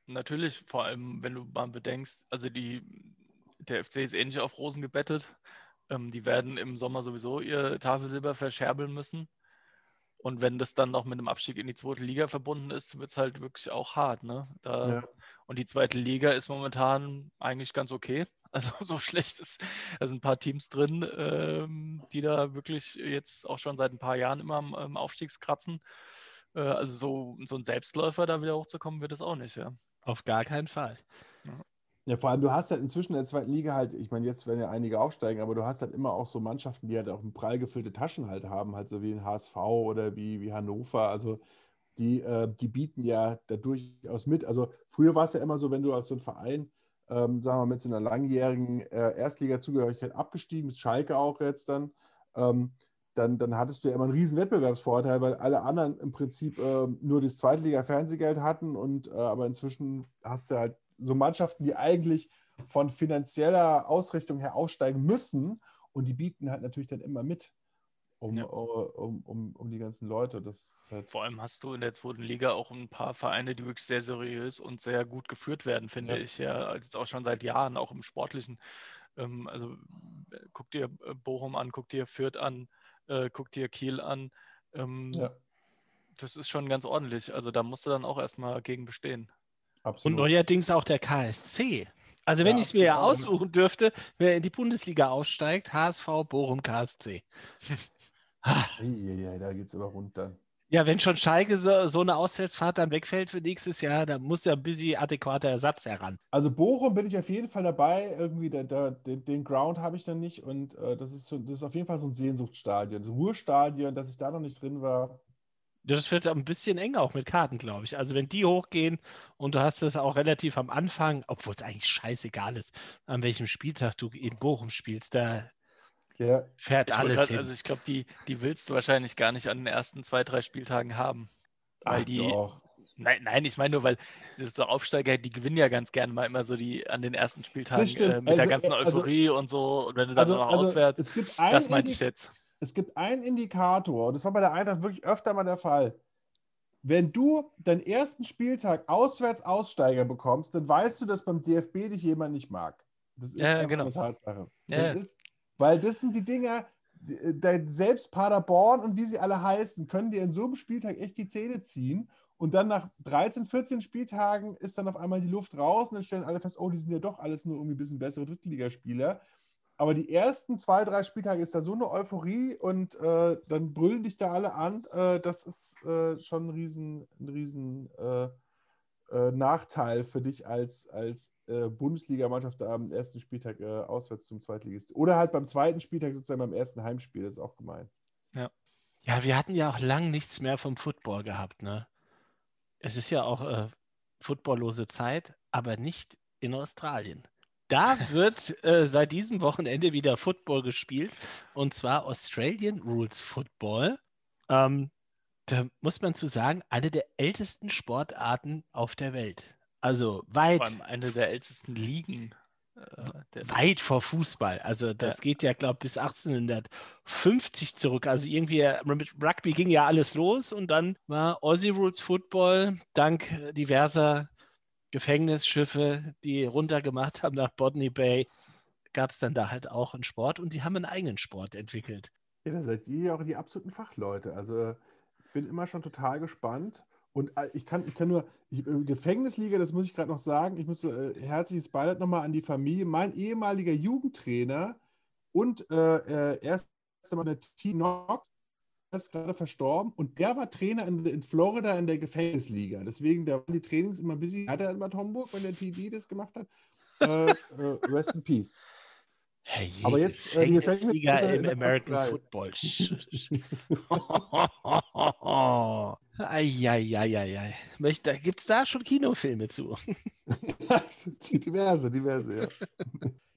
natürlich, vor allem, wenn du mal bedenkst, also die, der FC ist ähnlich auf Rosen gebettet. Ähm, die werden im Sommer sowieso ihr Tafelsilber verscherbeln müssen. Und wenn das dann noch mit einem Abstieg in die zweite Liga verbunden ist, wird es halt wirklich auch hart. Ne? Da, ja. Und die zweite Liga ist momentan eigentlich ganz okay. Also so schlecht ist, da sind ein paar Teams drin, ähm, die da wirklich jetzt auch schon seit ein paar Jahren immer am, am Aufstiegskratzen. Äh, also so, so ein Selbstläufer da wieder hochzukommen, wird es auch nicht, ja. Auf gar keinen Fall. Ja. Vor allem, du hast halt inzwischen in der zweiten Liga halt, ich meine, jetzt werden ja einige aufsteigen, aber du hast halt immer auch so Mannschaften, die halt auch prall gefüllte Taschen halt haben, halt so wie ein HSV oder wie, wie Hannover. Also die, äh, die bieten ja da durchaus mit. Also früher war es ja immer so, wenn du aus so einem Verein ähm, sagen wir mal, mit so einer langjährigen äh, Erstliga-Zugehörigkeit abgestiegen, ist Schalke auch jetzt dann, ähm, dann, dann hattest du ja immer einen riesen Wettbewerbsvorteil, weil alle anderen im Prinzip äh, nur das Zweitliga-Fernsehgeld hatten und äh, aber inzwischen hast du halt so Mannschaften, die eigentlich von finanzieller Ausrichtung her aussteigen müssen und die bieten halt natürlich dann immer mit um, ja. um, um, um, die ganzen Leute. Das halt Vor allem hast du in der zweiten Liga auch ein paar Vereine, die wirklich sehr seriös und sehr gut geführt werden, finde ja. ich. Ja, jetzt auch schon seit Jahren, auch im Sportlichen. Ähm, also äh, guck dir äh, Bochum an, guck dir Fürth an, äh, guck dir Kiel an. Ähm, ja. Das ist schon ganz ordentlich. Also da musst du dann auch erstmal gegen bestehen. Absolut. Und neuerdings auch der KSC. Also wenn ja, ich es mir ja aussuchen dürfte, wer in die Bundesliga aufsteigt, HSV, Bochum, KSC. Ja, da geht es aber runter. Ja, wenn schon Schalke so, so, eine Auswärtsfahrt dann wegfällt für nächstes Jahr, dann muss ja ein bisschen adäquater Ersatz heran. Also Bochum bin ich auf jeden Fall dabei. Irgendwie da, da, den, den, Ground habe ich dann nicht und äh, das, ist das ist auf jeden Fall so ein Sehnsuchtsstadion, so ein Ruhestadion, dass ich da noch nicht drin war. Das wird ein bisschen eng auch mit Karten, glaube ich. Also wenn die hochgehen und du hast es auch relativ am Anfang, obwohl es eigentlich scheißegal ist, an welchem Spieltag du in Bochum spielst, da ja. Fährt ich alles grad, hin. Also ich glaube, die, die willst du wahrscheinlich gar nicht an den ersten zwei, drei Spieltagen haben. Weil Ach, die. Doch. Nein, nein, ich meine nur, weil so Aufsteiger, die gewinnen ja ganz gerne mal immer so die an den ersten Spieltagen äh, mit also, der ganzen also Euphorie also, und so. Und wenn du dann also, noch also auswärts, das meinte ich jetzt. Es gibt einen Indikator, und das war bei der Eintracht wirklich öfter mal der Fall. Wenn du deinen ersten Spieltag auswärts Aussteiger bekommst, dann weißt du, dass beim DFB dich jemand nicht mag. Das ist ja, genau. eine Tatsache. Das ja. ist, weil das sind die Dinger, selbst Paderborn und wie sie alle heißen, können dir in so einem Spieltag echt die Zähne ziehen. Und dann nach 13, 14 Spieltagen ist dann auf einmal die Luft raus und dann stellen alle fest, oh, die sind ja doch alles nur irgendwie ein bisschen bessere Drittligaspieler. Aber die ersten zwei, drei Spieltage ist da so eine Euphorie und äh, dann brüllen dich da alle an. Äh, das ist äh, schon ein riesen, ein riesen äh, äh, Nachteil für dich als, als äh, Bundesligamannschaft am ersten Spieltag auswärts zum Zweitligisten. Oder halt beim zweiten Spieltag sozusagen beim ersten Heimspiel, das ist auch gemein. Ja. Ja, wir hatten ja auch lang nichts mehr vom Football gehabt, ne? Es ist ja auch äh, footballlose Zeit, aber nicht in Australien. Da wird äh, seit diesem Wochenende wieder Football gespielt und zwar Australian Rules Football. Ähm, da muss man zu sagen, eine der ältesten Sportarten auf der Welt. Also weit. Vor allem eine der ältesten Ligen. Äh, weit vor Fußball. Also das ja. geht ja, glaube ich, bis 1850 zurück. Also irgendwie mit Rugby ging ja alles los und dann war Aussie Rules Football dank diverser Gefängnisschiffe, die runtergemacht haben nach Botany Bay, gab es dann da halt auch einen Sport und die haben einen eigenen Sport entwickelt. Ja, da seid ihr ja auch die absoluten Fachleute. Also bin immer schon total gespannt. Und äh, ich kann, ich kann nur, ich, äh, Gefängnisliga, das muss ich gerade noch sagen, ich muss äh, herzliches Beileid nochmal an die Familie. Mein ehemaliger Jugendtrainer und äh, äh erst einmal der T. Ist gerade verstorben und der war Trainer in, in, Florida in der Gefängnisliga. Deswegen, da waren die Trainings immer ein bisschen härter in Bad Homburg, wenn der TD das gemacht hat. Äh, äh, rest in Peace. Hey, Aber jetzt äh, die Liga im American Football. Eieieiei. Gibt es da schon Kinofilme zu? diverse, diverse, ja.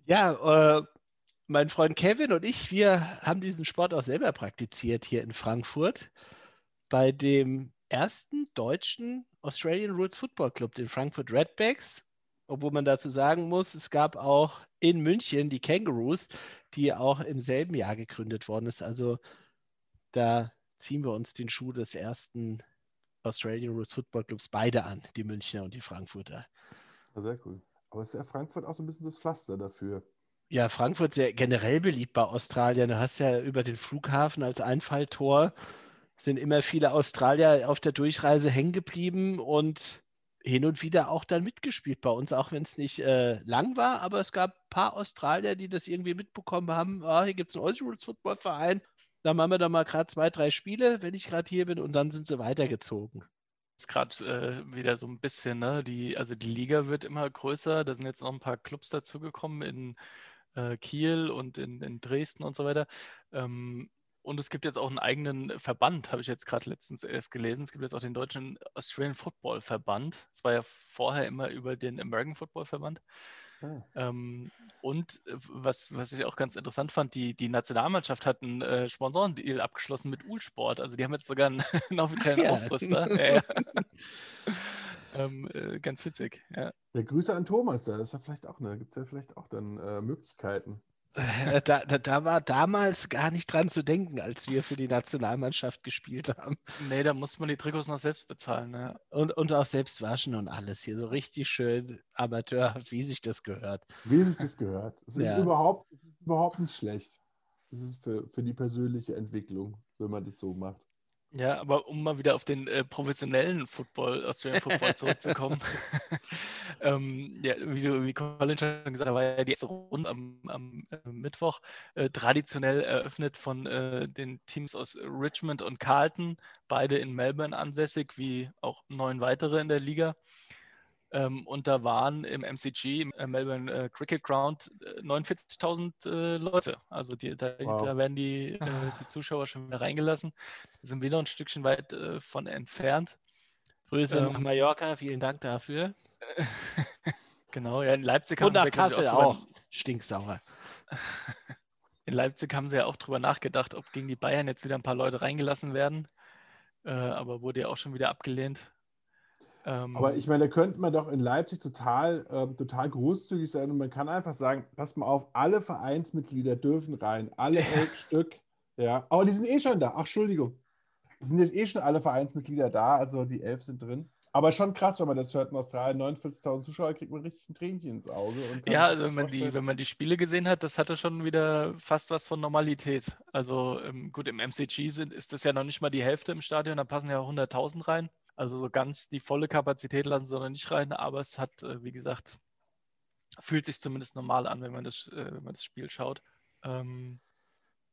Ja, äh, mein Freund Kevin und ich, wir haben diesen Sport auch selber praktiziert hier in Frankfurt bei dem ersten deutschen Australian Rules Football Club, den Frankfurt Redbacks. Obwohl man dazu sagen muss, es gab auch in München die Kangaroos, die auch im selben Jahr gegründet worden ist. Also da ziehen wir uns den Schuh des ersten Australian Rules Football Clubs beide an, die Münchner und die Frankfurter. Sehr cool. Aber ist ja Frankfurt auch so ein bisschen das Pflaster dafür. Ja, Frankfurt sehr generell beliebt bei Australien. Du hast ja über den Flughafen als Einfalltor sind immer viele Australier auf der Durchreise hängen geblieben und hin und wieder auch dann mitgespielt bei uns, auch wenn es nicht äh, lang war, aber es gab ein paar Australier, die das irgendwie mitbekommen haben. Ah, hier gibt es einen Aussie Rules Football Verein, da machen wir doch mal gerade zwei, drei Spiele, wenn ich gerade hier bin, und dann sind sie weitergezogen. Ist gerade äh, wieder so ein bisschen, ne? Die, also die Liga wird immer größer. Da sind jetzt noch ein paar Clubs dazugekommen in äh, Kiel und in, in, Dresden und so weiter. Ähm, und es gibt jetzt auch einen eigenen Verband, habe ich jetzt gerade letztens erst gelesen. Es gibt jetzt auch den deutschen Australian Football Verband. Es war ja vorher immer über den American Football Verband. Ah. Ähm, und was, was ich auch ganz interessant fand, die, die Nationalmannschaft hat einen äh, Sponsorendeal abgeschlossen mit Ulsport. Also die haben jetzt sogar einen, einen offiziellen ja. Ausrüster. Ja, ähm, äh, ganz witzig, ja. Der Grüße an Thomas, da ist ja vielleicht auch, ne, gibt es ja vielleicht auch dann äh, Möglichkeiten. Äh, da, da, da, war damals gar nicht dran zu denken, als wir für die Nationalmannschaft gespielt haben. Nee, da muss man die Trikots noch selbst bezahlen. Ja. Und, und auch selbst waschen und alles hier. So richtig schön amateurhaft, wie sich das gehört. Wie sich das gehört. Es ja. ist, überhaupt, überhaupt nicht schlecht. Es ist für, für die persönliche Entwicklung, wenn man das so macht. Ja, aber um mal wieder auf den äh, professionellen Football, Australian Football zurückzukommen. ähm, ja, wie, du, wie Colin schon gesagt hat, war ja die erste Runde am, am äh, Mittwoch äh, traditionell eröffnet von äh, den Teams aus Richmond und Carlton, beide in Melbourne ansässig, wie auch neun weitere in der Liga. Ähm, und da waren im MCG, im äh, Melbourne äh, Cricket Ground, äh, 49.000 äh, Leute. Also die, da, wow. da, werden die, äh, die, Zuschauer schon wieder reingelassen. Da sind wir noch ein Stückchen weit äh, von entfernt. Grüße ähm, nach Mallorca, vielen Dank dafür. genau, ja, in Leipzig haben nach Kassel auch, auch. Stinksauer. In Leipzig haben sie ja auch drüber nachgedacht, ob gegen die Bayern jetzt wieder ein paar Leute reingelassen werden. aber wurde ja auch schon wieder abgelehnt. Ähm, Aber ich meine, da könnte man doch in Leipzig total, äh, total großzügig sein und man kann einfach sagen, passt mal auf, alle Vereinsmitglieder dürfen rein, alle elf Stück. Ja, aber die sind eh schon da. Ach, Entschuldigung. Es sind jetzt eh schon alle Vereinsmitglieder da, also die elf sind drin. Aber schon krass, wenn man das hört in Australien, 49.000 Zuschauer, kriegt man richtig ein Tränchen ins Auge. ja, also wenn man, die, wenn man die Spiele gesehen hat, das hatte schon wieder fast was von Normalität. Also ähm, gut, im MCG sind, ist das ja noch nicht mal die Hälfte im Stadion, da passen ja 100.000 rein. Also so ganz die volle Kapazität lassen sie noch nicht rein, aber es hat, äh, wie gesagt, fühlt sich zumindest normal an, wenn man das, äh, wenn man das Spiel schaut. Ähm,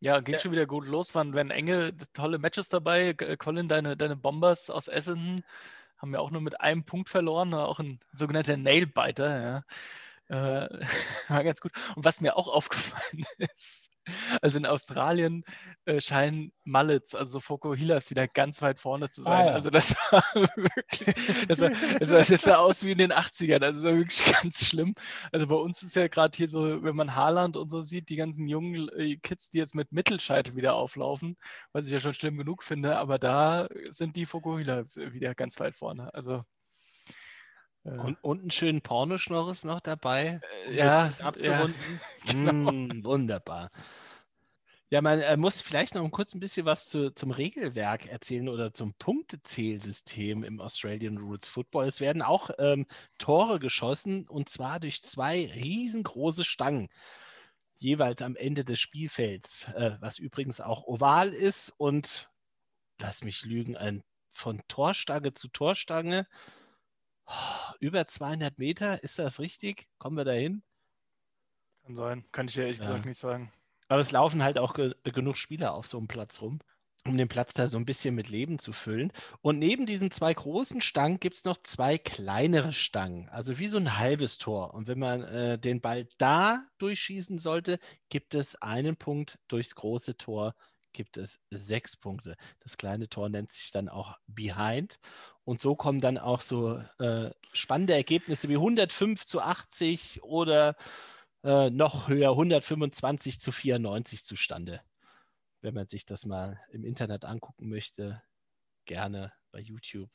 ja, ging ja. schon wieder gut los, waren, waren enge, tolle Matches dabei. Äh, Colin, deine, deine Bombers aus Essendon haben ja auch nur mit einem Punkt verloren, auch ein sogenannter Nailbiter, ja. Äh, war ganz gut. Und was mir auch aufgefallen ist, also in Australien äh, scheinen Mullets, also Fokuhilas, wieder ganz weit vorne zu sein. Ah, ja. Also das war wirklich, das sah, das, das sah, aus wie in den 80ern, also das war wirklich ganz schlimm. Also bei uns ist ja gerade hier so, wenn man Haaland und so sieht, die ganzen jungen äh, Kids, die jetzt mit Mittelscheitel wieder auflaufen, was ich ja schon schlimm genug finde, aber da sind die Fokuhilas wieder ganz weit vorne. Also und, und einen schönen Pornoschnorres noch dabei, um ja, abzurunden. Ja, genau. mm, wunderbar. Ja, man äh, muss vielleicht noch kurz ein bisschen was zu, zum Regelwerk erzählen oder zum Punktezählsystem im Australian Rules Football. Es werden auch ähm, Tore geschossen und zwar durch zwei riesengroße Stangen, jeweils am Ende des Spielfelds, äh, was übrigens auch oval ist und, lass mich lügen, ein, von Torstange zu Torstange über 200 Meter, ist das richtig? Kommen wir dahin? Kann sein, kann ich ja ehrlich ja. gesagt nicht sagen. Aber es laufen halt auch ge genug Spieler auf so einem Platz rum, um den Platz da so ein bisschen mit Leben zu füllen. Und neben diesen zwei großen Stangen gibt es noch zwei kleinere Stangen, also wie so ein halbes Tor. Und wenn man äh, den Ball da durchschießen sollte, gibt es einen Punkt durchs große Tor gibt es sechs Punkte. Das kleine Tor nennt sich dann auch Behind. Und so kommen dann auch so äh, spannende Ergebnisse wie 105 zu 80 oder äh, noch höher 125 zu 94 zustande. Wenn man sich das mal im Internet angucken möchte, gerne bei YouTube.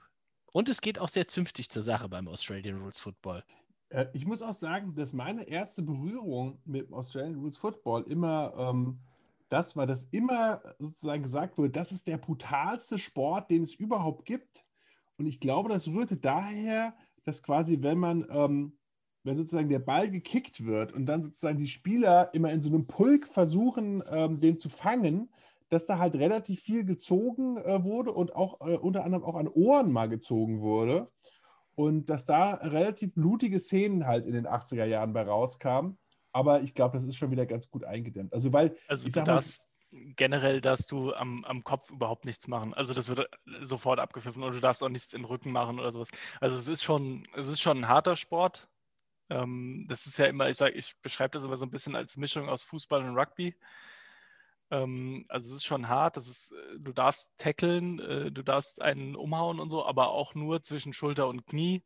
Und es geht auch sehr zünftig zur Sache beim Australian Rules Football. Äh, ich muss auch sagen, dass meine erste Berührung mit Australian Rules Football immer ähm, das war, dass immer sozusagen gesagt wurde, das ist der brutalste Sport, den es überhaupt gibt. Und ich glaube, das rührte daher, dass quasi, wenn man, ähm, wenn sozusagen der Ball gekickt wird und dann sozusagen die Spieler immer in so einem Pulk versuchen, ähm, den zu fangen, dass da halt relativ viel gezogen äh, wurde und auch äh, unter anderem auch an Ohren mal gezogen wurde. Und dass da relativ blutige Szenen halt in den 80er Jahren bei rauskamen. Aber ich glaube, das ist schon wieder ganz gut eingedämmt. Also, weil. Also, du darfst, generell darfst du am, am Kopf überhaupt nichts machen. Also, das wird sofort abgepfiffen und du darfst auch nichts in den Rücken machen oder sowas. Also, es ist schon, es ist schon ein harter Sport. Ähm, das ist ja immer, ich sage, ich beschreibe das immer so ein bisschen als Mischung aus Fußball und Rugby. Ähm, also, es ist schon hart. Das ist, du darfst tackeln, äh, du darfst einen umhauen und so, aber auch nur zwischen Schulter und Knie.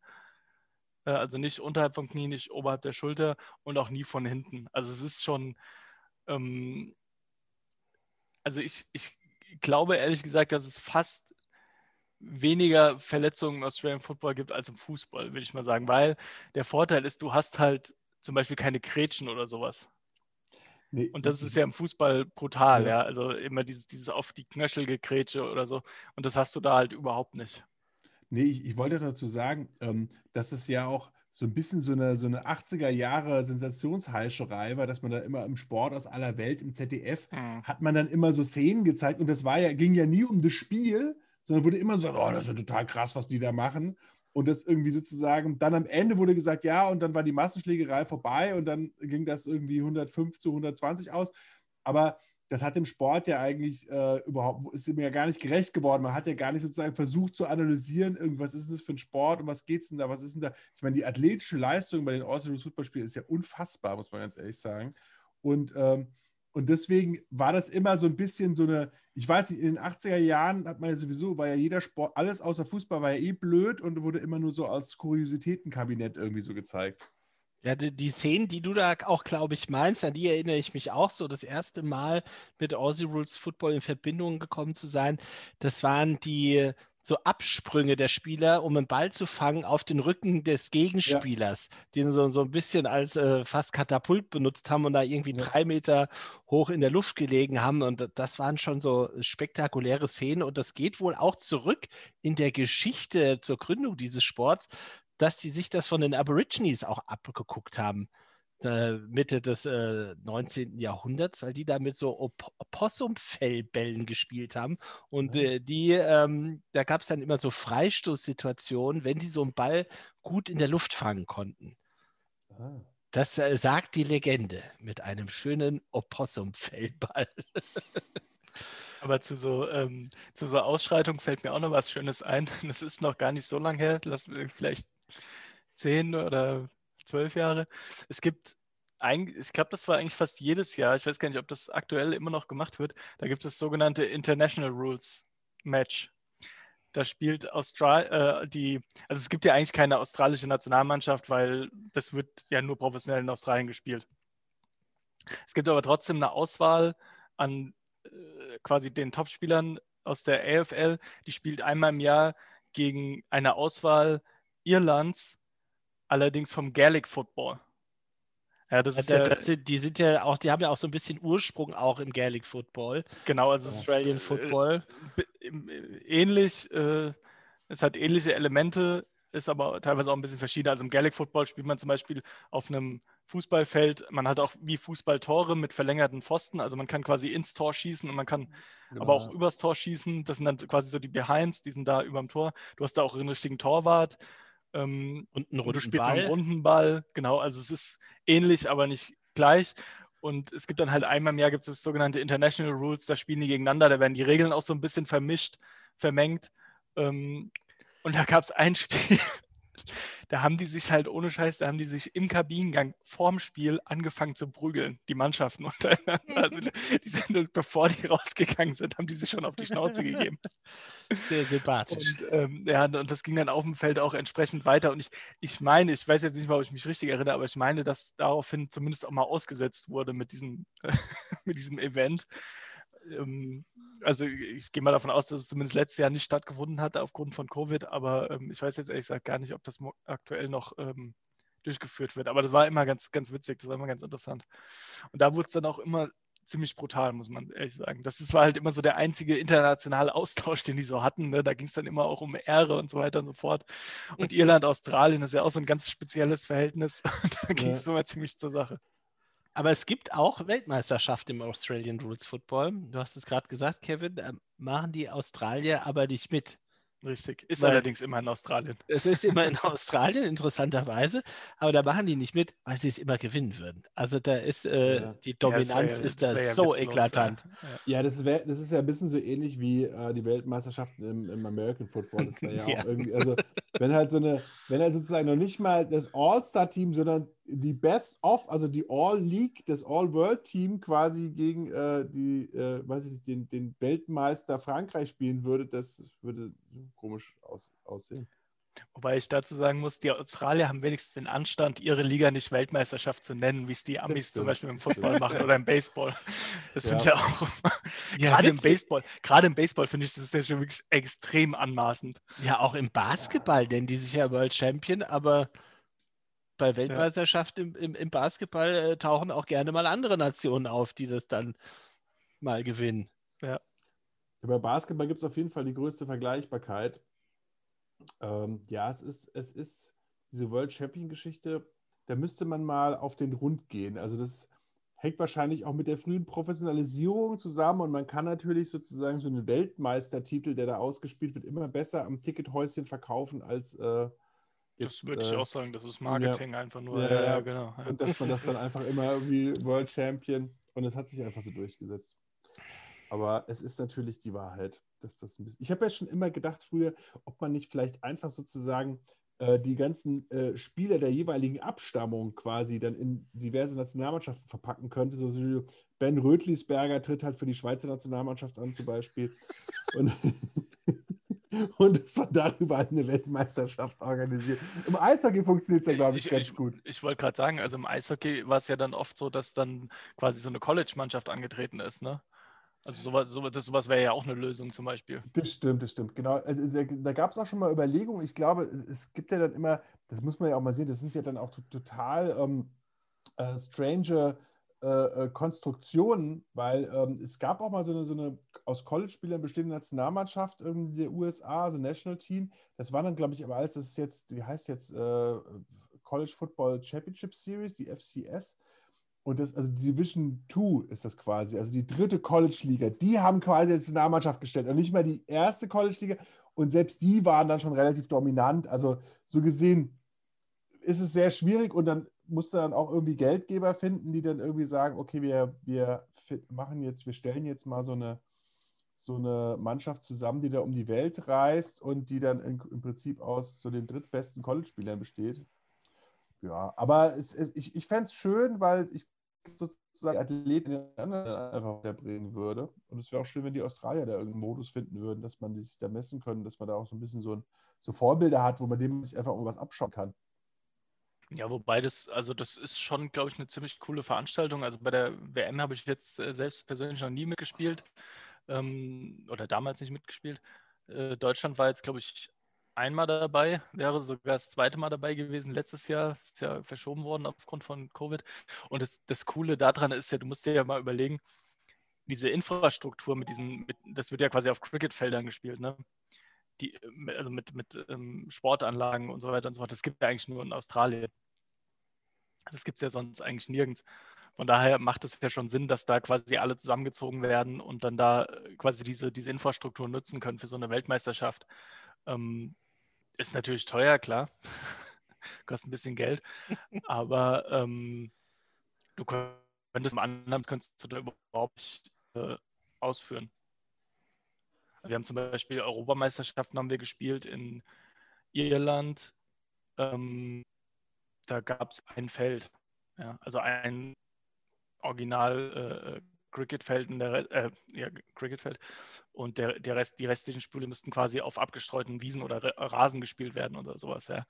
Äh, also nicht unterhalb vom Knie, nicht oberhalb der Schulter und auch nie von hinten. Also es ist schon, ähm, also ich, ich glaube ehrlich gesagt, dass es fast weniger Verletzungen im Australian Football gibt als im Fußball, würde ich mal sagen, weil der Vorteil ist, du hast halt zum Beispiel keine Kretschen oder sowas. Nee, und das ist ja im Fußball brutal, ja. ja. Also immer dieses, dieses auf die Knöchel gekrätsche oder so. Und das hast du da halt überhaupt nicht. Nee, ich, ich wollte dazu sagen, ähm, dass es ja auch so ein bisschen so eine, so eine 80er Jahre Sensationsheischerei war, dass man da immer im Sport aus aller Welt, im ZDF, mhm. hat man dann immer so Szenen gezeigt und das war ja, ging ja nie um das Spiel, sondern wurde immer so, oh, das ist ja total krass, was die da machen. Und das irgendwie sozusagen, dann am Ende wurde gesagt, ja, und dann war die Massenschlägerei vorbei und dann ging das irgendwie 105 zu 120 aus. Aber das hat dem Sport ja eigentlich äh, überhaupt, ist ihm ja gar nicht gerecht geworden. Man hat ja gar nicht sozusagen versucht zu analysieren, irgendwas ist das für ein Sport und was geht es denn da, was ist denn da. Ich meine, die athletische Leistung bei den Orthodox Footballspielen ist ja unfassbar, muss man ganz ehrlich sagen. Und ähm, und deswegen war das immer so ein bisschen so eine, ich weiß nicht, in den 80er Jahren hat man ja sowieso, war ja jeder Sport, alles außer Fußball war ja eh blöd und wurde immer nur so als Kuriositätenkabinett irgendwie so gezeigt. Ja, die, die Szenen, die du da auch, glaube ich, meinst, an die erinnere ich mich auch so, das erste Mal mit Aussie Rules Football in Verbindung gekommen zu sein, das waren die so Absprünge der Spieler, um einen Ball zu fangen auf den Rücken des Gegenspielers, ja. den so, so ein bisschen als äh, fast Katapult benutzt haben und da irgendwie ja. drei Meter hoch in der Luft gelegen haben. Und das waren schon so spektakuläre Szenen. Und das geht wohl auch zurück in der Geschichte zur Gründung dieses Sports, dass sie sich das von den Aborigines auch abgeguckt haben. Mitte des äh, 19. Jahrhunderts, weil die da mit so Op Opossumfellbällen gespielt haben. Und äh, die, ähm, da gab es dann immer so Freistoßsituationen, wenn die so einen Ball gut in der Luft fangen konnten. Ah. Das äh, sagt die Legende mit einem schönen Opossumfellball. Aber zu so, ähm, zu so Ausschreitung fällt mir auch noch was Schönes ein. Das ist noch gar nicht so lange her. Lass vielleicht zehn oder zwölf Jahre. Es gibt ich glaube, das war eigentlich fast jedes Jahr. Ich weiß gar nicht, ob das aktuell immer noch gemacht wird. Da gibt es das sogenannte International Rules Match. Da spielt Australien, äh, die, also es gibt ja eigentlich keine australische Nationalmannschaft, weil das wird ja nur professionell in Australien gespielt. Es gibt aber trotzdem eine Auswahl an äh, quasi den Topspielern aus der AFL. Die spielt einmal im Jahr gegen eine Auswahl Irlands, allerdings vom Gaelic Football. Ja, das ist ja, sind, die sind ja auch, die haben ja auch so ein bisschen Ursprung auch im Gaelic Football. Genau, also Australian ist, äh, Football. Äh, ähnlich, äh, es hat ähnliche Elemente, ist aber teilweise auch ein bisschen verschieden. Also im Gaelic Football spielt man zum Beispiel auf einem Fußballfeld, man hat auch wie Fußballtore mit verlängerten Pfosten, also man kann quasi ins Tor schießen und man kann genau. aber auch übers Tor schießen. Das sind dann quasi so die Behinds, die sind da über dem Tor. Du hast da auch einen richtigen Torwart. Ähm, und einen runden du spielst Ball. einen runden Ball, genau. Also es ist ähnlich, aber nicht gleich. Und es gibt dann halt einmal im Jahr gibt es das sogenannte International Rules, da spielen die gegeneinander, da werden die Regeln auch so ein bisschen vermischt, vermengt. Ähm, und da gab es ein Spiel, da haben die sich halt ohne Scheiß, da haben die sich im Kabinengang vorm Spiel angefangen zu prügeln, die Mannschaften untereinander. Also die sind, bevor die rausgegangen sind, haben die sich schon auf die Schnauze gegeben. Sehr sympathisch. Und, ähm, ja, und das ging dann auf dem Feld auch entsprechend weiter. Und ich, ich meine, ich weiß jetzt nicht mal, ob ich mich richtig erinnere, aber ich meine, dass daraufhin zumindest auch mal ausgesetzt wurde mit diesem, mit diesem Event. Ähm, also ich gehe mal davon aus, dass es zumindest letztes Jahr nicht stattgefunden hat aufgrund von Covid, aber ähm, ich weiß jetzt ehrlich gesagt gar nicht, ob das aktuell noch ähm, durchgeführt wird. Aber das war immer ganz, ganz witzig, das war immer ganz interessant. Und da wurde es dann auch immer ziemlich brutal, muss man ehrlich sagen. Das war halt immer so der einzige internationale Austausch, den die so hatten. Ne? Da ging es dann immer auch um Ehre und so weiter und so fort. Und Irland, Australien ist ja auch so ein ganz spezielles Verhältnis. da ging es ja. immer ziemlich zur Sache. Aber es gibt auch Weltmeisterschaft im Australian Rules Football. Du hast es gerade gesagt, Kevin, da machen die Australier aber nicht mit. Richtig, ist weil allerdings immer in Australien. Es ist immer in Australien, interessanterweise, aber da machen die nicht mit, weil sie es immer gewinnen würden. Also da ist äh, ja. die Dominanz ja, ist da ja so eklatant. Ja, das, wär, das ist ja ein bisschen so ähnlich wie äh, die Weltmeisterschaften im, im, American Football. Das wäre ja auch irgendwie, also wenn halt so eine, wenn halt sozusagen noch nicht mal das All-Star-Team, sondern die Best of, also die All-League, das All-World-Team quasi gegen äh, die, äh, weiß ich nicht, den, den Weltmeister Frankreich spielen würde, das würde komisch aus, aussehen. Wobei ich dazu sagen muss, die Australier haben wenigstens den Anstand, ihre Liga nicht Weltmeisterschaft zu nennen, wie es die Amis zum Beispiel im Football machen oder im Baseball. Das finde ja. ich auch. Ja, gerade im Baseball, gerade im Baseball finde ich das ja schon wirklich extrem anmaßend. Ja, auch im Basketball nennen die sich ja World Champion, aber bei Weltmeisterschaften im, im, im, Basketball äh, tauchen auch gerne mal andere Nationen auf, die das dann mal gewinnen. Ja. Bei Basketball gibt es auf jeden Fall die größte Vergleichbarkeit. Ähm, ja, es ist, es ist diese World Champion-Geschichte, da müsste man mal auf den Rund gehen. Also das hängt wahrscheinlich auch mit der frühen Professionalisierung zusammen und man kann natürlich sozusagen so einen Weltmeistertitel, der da ausgespielt wird, immer besser am Tickethäuschen verkaufen als äh, das würde ich äh, auch sagen, das ist Marketing ja, einfach nur. Ja, ja, genau. Und dass man das dann einfach immer irgendwie World Champion und es hat sich einfach so durchgesetzt. Aber es ist natürlich die Wahrheit, dass das ein bisschen. Ich habe ja schon immer gedacht früher, ob man nicht vielleicht einfach sozusagen äh, die ganzen äh, Spieler der jeweiligen Abstammung quasi dann in diverse Nationalmannschaften verpacken könnte. So Ben Rötlisberger tritt halt für die Schweizer Nationalmannschaft an, zum Beispiel. Und, und dass man darüber eine Weltmeisterschaft organisiert. Im Eishockey funktioniert es ja, glaube ich, ich, ganz ich, gut. Ich wollte gerade sagen, also im Eishockey war es ja dann oft so, dass dann quasi so eine College-Mannschaft angetreten ist, ne? Also sowas, sowas, sowas wäre ja auch eine Lösung zum Beispiel. Das stimmt, das stimmt, genau. Also da, da gab es auch schon mal Überlegungen. Ich glaube, es gibt ja dann immer, das muss man ja auch mal sehen, das sind ja dann auch total ähm, äh, strange äh, äh, Konstruktionen, weil ähm, es gab auch mal so eine, so eine aus College-Spielern bestehende Nationalmannschaft ähm, der USA, so National Team. Das war dann, glaube ich, aber alles, das ist jetzt, die heißt jetzt äh, College Football Championship Series, die FCS. Und das, also Division 2 ist das quasi, also die dritte College-Liga, die haben quasi die Nationalmannschaft gestellt und nicht mehr die erste College-Liga. Und selbst die waren dann schon relativ dominant. Also so gesehen ist es sehr schwierig und dann musst du dann auch irgendwie Geldgeber finden, die dann irgendwie sagen, okay, wir, wir machen jetzt, wir stellen jetzt mal so eine, so eine Mannschaft zusammen, die da um die Welt reist und die dann in, im Prinzip aus so den drittbesten College-Spielern besteht. Ja, aber es, es, ich, ich fände es schön, weil ich sozusagen Athleten einfach bringen würde. Und es wäre auch schön, wenn die Australier da irgendeinen Modus finden würden, dass man die sich da messen können, dass man da auch so ein bisschen so, ein, so Vorbilder hat, wo man dem sich einfach irgendwas abschauen kann. Ja, wobei das, also das ist schon, glaube ich, eine ziemlich coole Veranstaltung. Also bei der WM habe ich jetzt äh, selbst persönlich noch nie mitgespielt ähm, oder damals nicht mitgespielt. Äh, Deutschland war jetzt, glaube ich, einmal dabei, wäre sogar das zweite Mal dabei gewesen. Letztes Jahr ist ja verschoben worden aufgrund von Covid. Und das, das Coole daran ist ja, du musst dir ja mal überlegen, diese Infrastruktur mit diesen, mit, das wird ja quasi auf Cricketfeldern gespielt, ne? Die, also mit, mit ähm, Sportanlagen und so weiter und so fort. Das gibt es ja eigentlich nur in Australien. Das gibt es ja sonst eigentlich nirgends. Von daher macht es ja schon Sinn, dass da quasi alle zusammengezogen werden und dann da äh, quasi diese, diese Infrastruktur nutzen können für so eine Weltmeisterschaft. Ähm, ist natürlich teuer, klar. Kostet ein bisschen Geld. Aber ähm, du könntest im anderen könntest du da überhaupt nicht äh, ausführen. Wir haben zum Beispiel Europameisterschaften haben wir gespielt in Irland. Ähm, da gab es ein Feld. Ja, also ein Original äh, Cricketfeld, der, äh, ja, Cricketfeld. Und der, der Rest, die restlichen Spiele müssten quasi auf abgestreuten Wiesen oder Rasen gespielt werden oder sowas, ja.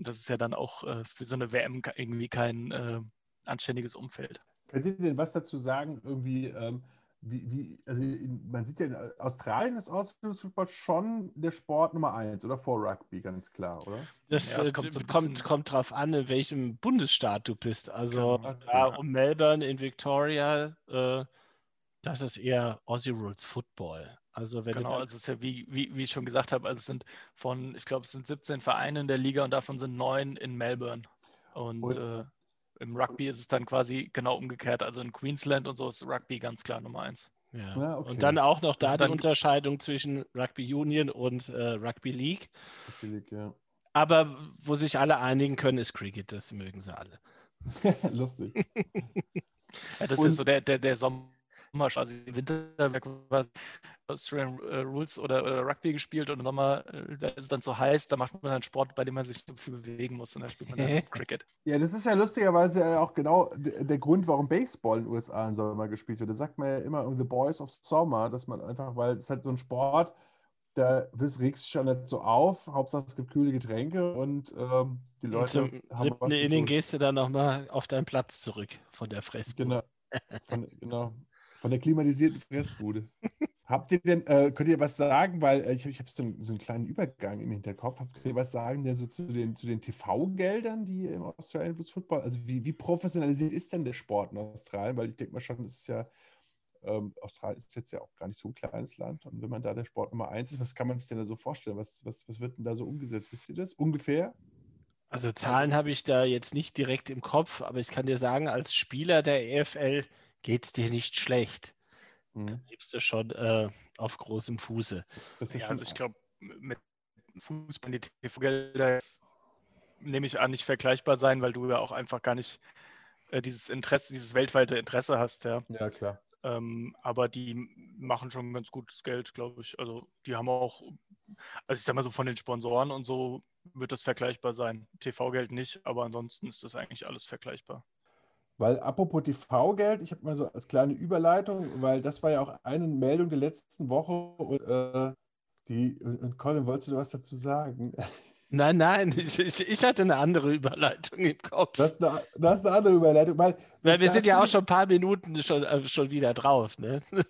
Das ist ja dann auch äh, für so eine WM irgendwie kein äh, anständiges Umfeld. Könnt ihr denn was dazu sagen, irgendwie, ähm, wie, wie, also man sieht ja in Australien ist Ausbildungsfußball schon der Sport Nummer eins oder vor Rugby, ganz klar, oder? Das, ja, das kommt, so kommt, kommt, drauf an, in welchem Bundesstaat du bist. Also genau. ja, um Melbourne in Victoria, äh, das ist eher Aussie Rules Football. Also wenn genau, also es ist ja wie, wie, wie ich schon gesagt habe, also es sind von, ich glaube, es sind 17 Vereine in der Liga und davon sind neun in Melbourne. Und, und äh, im Rugby ist es dann quasi genau umgekehrt. Also in Queensland und so ist Rugby ganz klar Nummer eins. Ja. ja okay. Und dann auch noch da die Unterscheidung zwischen Rugby Union und äh, Rugby League. Rugby League ja. Aber wo sich alle einigen können, ist Cricket. Das mögen sie alle. Lustig. ja, das und, ist so der, der, der Sommer also im Winter wird quasi Australian äh, Rules oder, oder, Rugby gespielt und im Sommer, äh, da ist es dann so heiß, da macht man dann Sport, bei dem man sich viel bewegen muss und da spielt man dann Cricket. Ja, das ist ja lustigerweise auch genau der Grund, warum Baseball in den USA im Sommer gespielt wird. Da sagt man ja immer The Boys of Summer, dass man einfach, weil es halt so ein Sport, da regst du schon nicht so auf. Hauptsache es gibt kühle Getränke und ähm, die Leute und zum haben was Inning gehst du dann nochmal auf deinen Platz zurück von der Fressbude. Genau. Von, genau. Von der klimatisierten Fressbude. Habt ihr denn, äh, könnt ihr was sagen, weil äh, ich, ich habe so, so, einen kleinen Übergang im Hinterkopf, habt ihr was sagen denn so zu den, zu den TV-Geldern, die im Australian Football, also wie, wie professionalisiert ist denn der Sport in Australien? Weil ich denke mal schon, das ist ja, ähm, Australien ist jetzt ja auch gar nicht so ein kleines Land und wenn man da der Sport Nummer eins ist, was kann man sich denn da so vorstellen? Was, was, was wird denn da so umgesetzt? Wisst ihr das ungefähr? Also Zahlen habe ich da jetzt nicht direkt im Kopf, aber ich kann dir sagen, als Spieler der EFL geht es dir nicht schlecht. Mhm. Da lebst du schon äh, auf großem Fuße. Ja, also ich glaube, mit Fußball die TV-Gelder nehme ich an, nicht vergleichbar sein, weil du ja auch einfach gar nicht äh, dieses Interesse, dieses weltweite Interesse hast, ja. Ja, klar. Ähm, aber die machen schon ganz gutes Geld, glaube ich. Also die haben auch, also ich sag mal so von den Sponsoren und so wird das vergleichbar sein. TV-Geld nicht, aber ansonsten ist das eigentlich alles vergleichbar. Weil apropos TV-Geld, ich habe mal so als kleine Überleitung, weil das war ja auch eine Meldung der letzten Woche und äh, die, und Colin, wolltest du was dazu sagen? Nein, nein, ich, ich, ich, hatte eine andere Überleitung im Kopf. Das ist eine, das ist eine andere Überleitung. Weil, weil wir sind ja auch schon ein paar Minuten schon, äh, schon wieder drauf. Ne?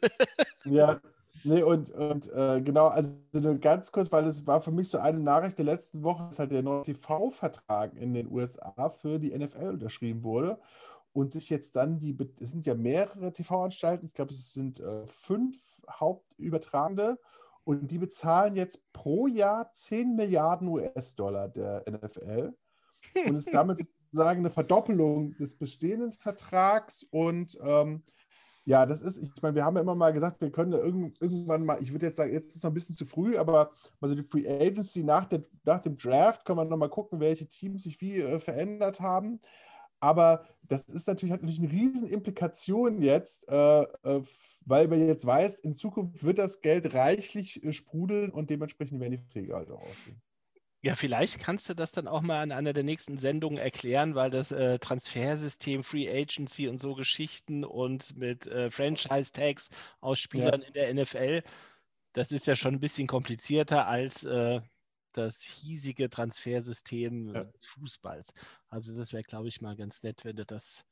Ja, nee, und, und äh, genau, also nur ganz kurz, weil es war für mich so eine Nachricht der letzten Woche, dass halt der neue TV-Vertrag in den USA für die NFL unterschrieben wurde und sich jetzt dann die, es sind ja mehrere TV-Anstalten, ich glaube, es sind äh, fünf Hauptübertragende und die bezahlen jetzt pro Jahr 10 Milliarden US-Dollar der NFL und ist damit sozusagen eine Verdoppelung des bestehenden Vertrags. Und ähm, ja, das ist, ich meine, wir haben ja immer mal gesagt, wir können irgend, irgendwann mal, ich würde jetzt sagen, jetzt ist es noch ein bisschen zu früh, aber also die Free Agency nach, der, nach dem Draft können wir nochmal gucken, welche Teams sich wie äh, verändert haben. Aber das ist natürlich, hat natürlich eine riesen Implikation jetzt, äh, äh, weil man jetzt weiß, in Zukunft wird das Geld reichlich äh, sprudeln und dementsprechend werden die Verträge halt auch aussehen. Ja, vielleicht kannst du das dann auch mal an einer der nächsten Sendungen erklären, weil das äh, Transfersystem, Free Agency und so Geschichten und mit äh, Franchise-Tags aus Spielern ja. in der NFL, das ist ja schon ein bisschen komplizierter als äh, das hiesige Transfersystem ja. des Fußballs. Also das wäre, glaube ich, mal ganz nett, wenn du das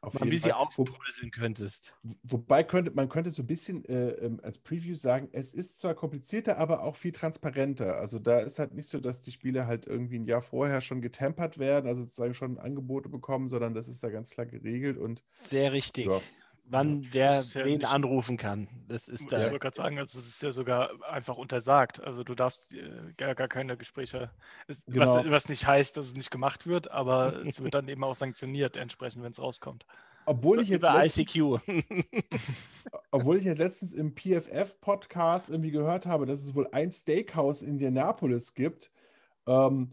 auf ein bisschen aufdröseln könntest. Wobei könnte, man könnte so ein bisschen äh, ähm, als Preview sagen, es ist zwar komplizierter, aber auch viel transparenter. Also da ist halt nicht so, dass die Spiele halt irgendwie ein Jahr vorher schon getempert werden, also sozusagen schon Angebote bekommen, sondern das ist da ganz klar geregelt und sehr richtig. Ja wann wer ja wen nicht, anrufen kann. Das ist da. Ich wollte gerade sagen, also es ist ja sogar einfach untersagt. Also du darfst äh, gar, gar keine Gespräche, genau. was, was, nicht heißt, dass es nicht gemacht wird, aber es wird dann eben auch sanktioniert entsprechend, wenn es rauskommt. Obwohl ich jetzt letztens, ICQ. obwohl ich jetzt letztens im PFF-Podcast irgendwie gehört habe, dass es wohl ein Steakhouse in Indianapolis gibt, ähm,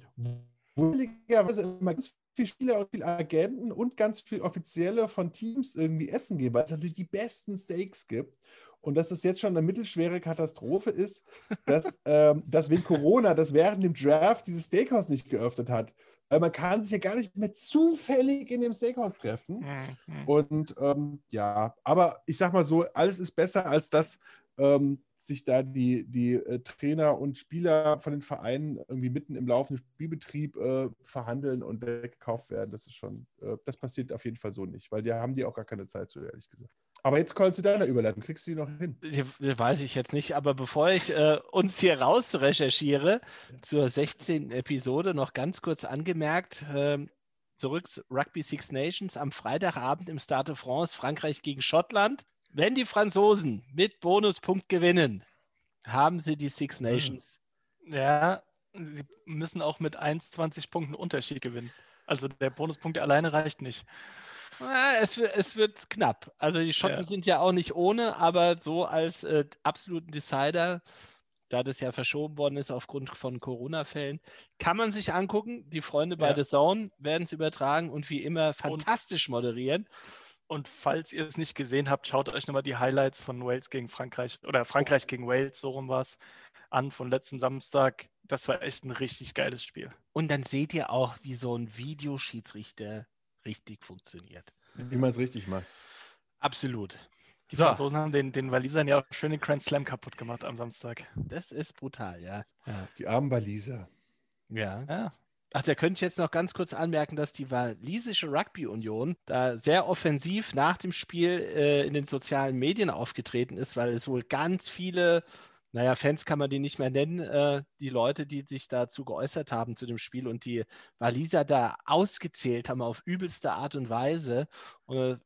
wo immer ganz viele Spieler und viele Agenten und ganz viele Offizielle von Teams irgendwie essen gehen, weil es natürlich die besten Steaks gibt. Und dass es jetzt schon eine mittelschwere Katastrophe ist, dass, ähm, dass wegen Corona, das während dem Draft dieses Steakhouse nicht geöffnet hat. Weil man kann sich ja gar nicht mehr zufällig in dem Steakhouse treffen. Mhm. Und ähm, ja, aber ich sag mal so, alles ist besser als das, ähm, sich da die, die äh, Trainer und Spieler von den Vereinen irgendwie mitten im laufenden Spielbetrieb äh, verhandeln und weggekauft werden. Das ist schon, äh, das passiert auf jeden Fall so nicht, weil da haben die auch gar keine Zeit zu, ehrlich gesagt. Aber jetzt Call zu deiner Überleitung, kriegst du die noch hin? Das weiß ich jetzt nicht, aber bevor ich äh, uns hier raus recherchiere, zur 16. Episode noch ganz kurz angemerkt, ähm, zurück Rugby Six Nations am Freitagabend im Stade de France, Frankreich gegen Schottland. Wenn die Franzosen mit Bonuspunkt gewinnen, haben sie die Six hm. Nations. Ja, sie müssen auch mit 21 Punkten Unterschied gewinnen. Also der Bonuspunkt alleine reicht nicht. Es, es, wird knapp. Also die Schotten ja. sind ja auch nicht ohne, aber so als äh, absoluten Decider, da das ja verschoben worden ist aufgrund von Corona-Fällen, kann man sich angucken. Die Freunde bei ja. The Zone werden es übertragen und wie immer fantastisch moderieren. Und falls ihr es nicht gesehen habt, schaut euch nochmal die Highlights von Wales gegen Frankreich oder Frankreich gegen Wales, so rum war es, an von letztem Samstag. Das war echt ein richtig geiles Spiel. Und dann seht ihr auch, wie so ein Videoschiedsrichter richtig funktioniert. Wie man es richtig macht. Absolut. Die so. Franzosen haben den, den Walisern ja auch schön den Grand Slam kaputt gemacht am Samstag. Das ist brutal, ja. ja die armen Waliser. Ja. ja. Ach, da könnte ich jetzt noch ganz kurz anmerken, dass die walisische Rugby-Union da sehr offensiv nach dem Spiel äh, in den sozialen Medien aufgetreten ist, weil es wohl ganz viele, naja, Fans kann man die nicht mehr nennen, äh, die Leute, die sich dazu geäußert haben zu dem Spiel und die Waliser da ausgezählt haben auf übelste Art und Weise. Und äh,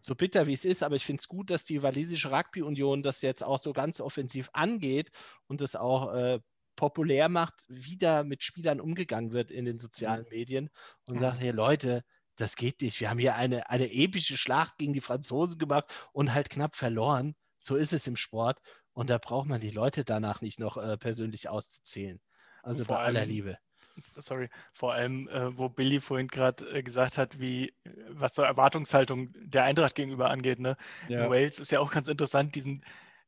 so bitter wie es ist, aber ich finde es gut, dass die walisische Rugby-Union das jetzt auch so ganz offensiv angeht und das auch äh, populär macht, wie da mit Spielern umgegangen wird in den sozialen Medien und sagt, hey Leute, das geht nicht. Wir haben hier eine, eine epische Schlacht gegen die Franzosen gemacht und halt knapp verloren. So ist es im Sport. Und da braucht man die Leute danach nicht noch äh, persönlich auszuzählen. Also Vor bei aller allem- Liebe. Sorry, vor allem, äh, wo Billy vorhin gerade äh, gesagt hat, wie, was so Erwartungshaltung der Eintracht gegenüber angeht. Ne? Ja. Wales ist ja auch ganz interessant, die sind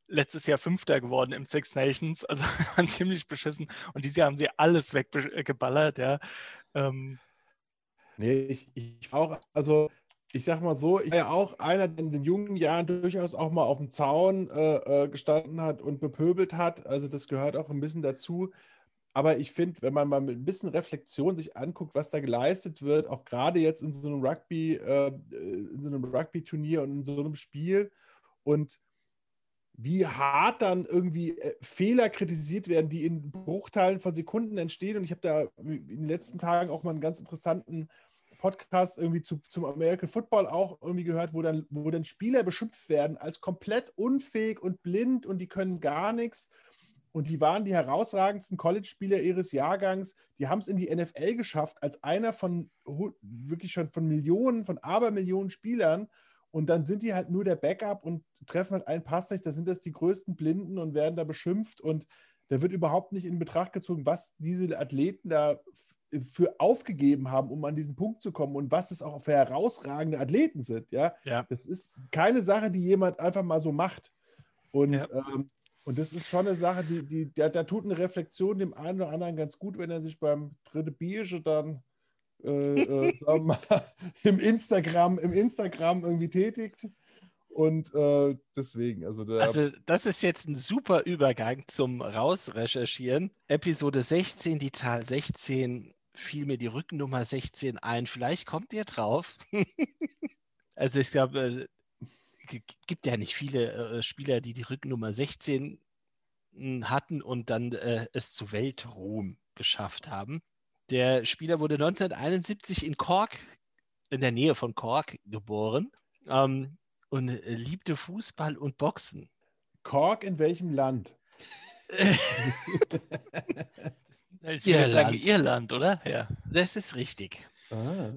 letztes Jahr Fünfter geworden im Six Nations, also waren ziemlich beschissen. Und dieses Jahr haben sie alles weggeballert, ja. Ähm, Nee, ich, ich auch, also ich sag mal so, ich war ja auch einer, der in den jungen Jahren durchaus auch mal auf dem Zaun äh, äh, gestanden hat und bepöbelt hat. Also das gehört auch ein bisschen dazu. Aber ich finde, wenn man mal mit ein bisschen Reflexion sich anguckt, was da geleistet wird, auch gerade jetzt in so einem Rugby, äh, in so einem Rugby-Turnier und in so einem Spiel und wie hart dann irgendwie äh, Fehler kritisiert werden, die in Bruchteilen von Sekunden entstehen. Und ich habe da in den letzten Tagen auch mal einen ganz interessanten Podcast irgendwie zu, zum American Football auch irgendwie gehört, wo dann, wo dann Spieler beschimpft werden als komplett unfähig und blind und die können gar nichts. Und die waren die herausragendsten College-Spieler ihres Jahrgangs. Die haben es in die NFL geschafft, als einer von wirklich schon von Millionen, von Abermillionen Spielern. Und dann sind die halt nur der Backup und treffen halt einen Pass nicht. Da sind das die größten Blinden und werden da beschimpft. Und da wird überhaupt nicht in Betracht gezogen, was diese Athleten da für aufgegeben haben, um an diesen Punkt zu kommen und was es auch für herausragende Athleten sind. Ja, Ja. das ist keine Sache, die jemand einfach mal so macht. Und, Ja. ähm, und das ist schon eine Sache, die, die, da, da tut eine Reflexion dem einen oder anderen ganz gut, wenn er sich beim dritte Bierche dann äh, äh, mal, im Instagram, im Instagram irgendwie tätigt. Und äh, deswegen, also da. Also, das ist jetzt ein super Übergang zum Rausrecherchieren. Episode 16, die Zahl 16, fiel mir die Rückennummer 16 ein. Vielleicht kommt ihr drauf. also, ich glaube, es g- gibt ja nicht viele äh, Spieler, die die Rückennummer 16 m, hatten und dann äh, es zu Weltruhm geschafft haben. Der Spieler wurde 1971 in Cork, in der Nähe von Cork, geboren. Ähm, und liebte Fußball und Boxen. Cork in welchem Land? ich jetzt sagen Irland. Irland, oder? Ja. Das ist richtig. Ah.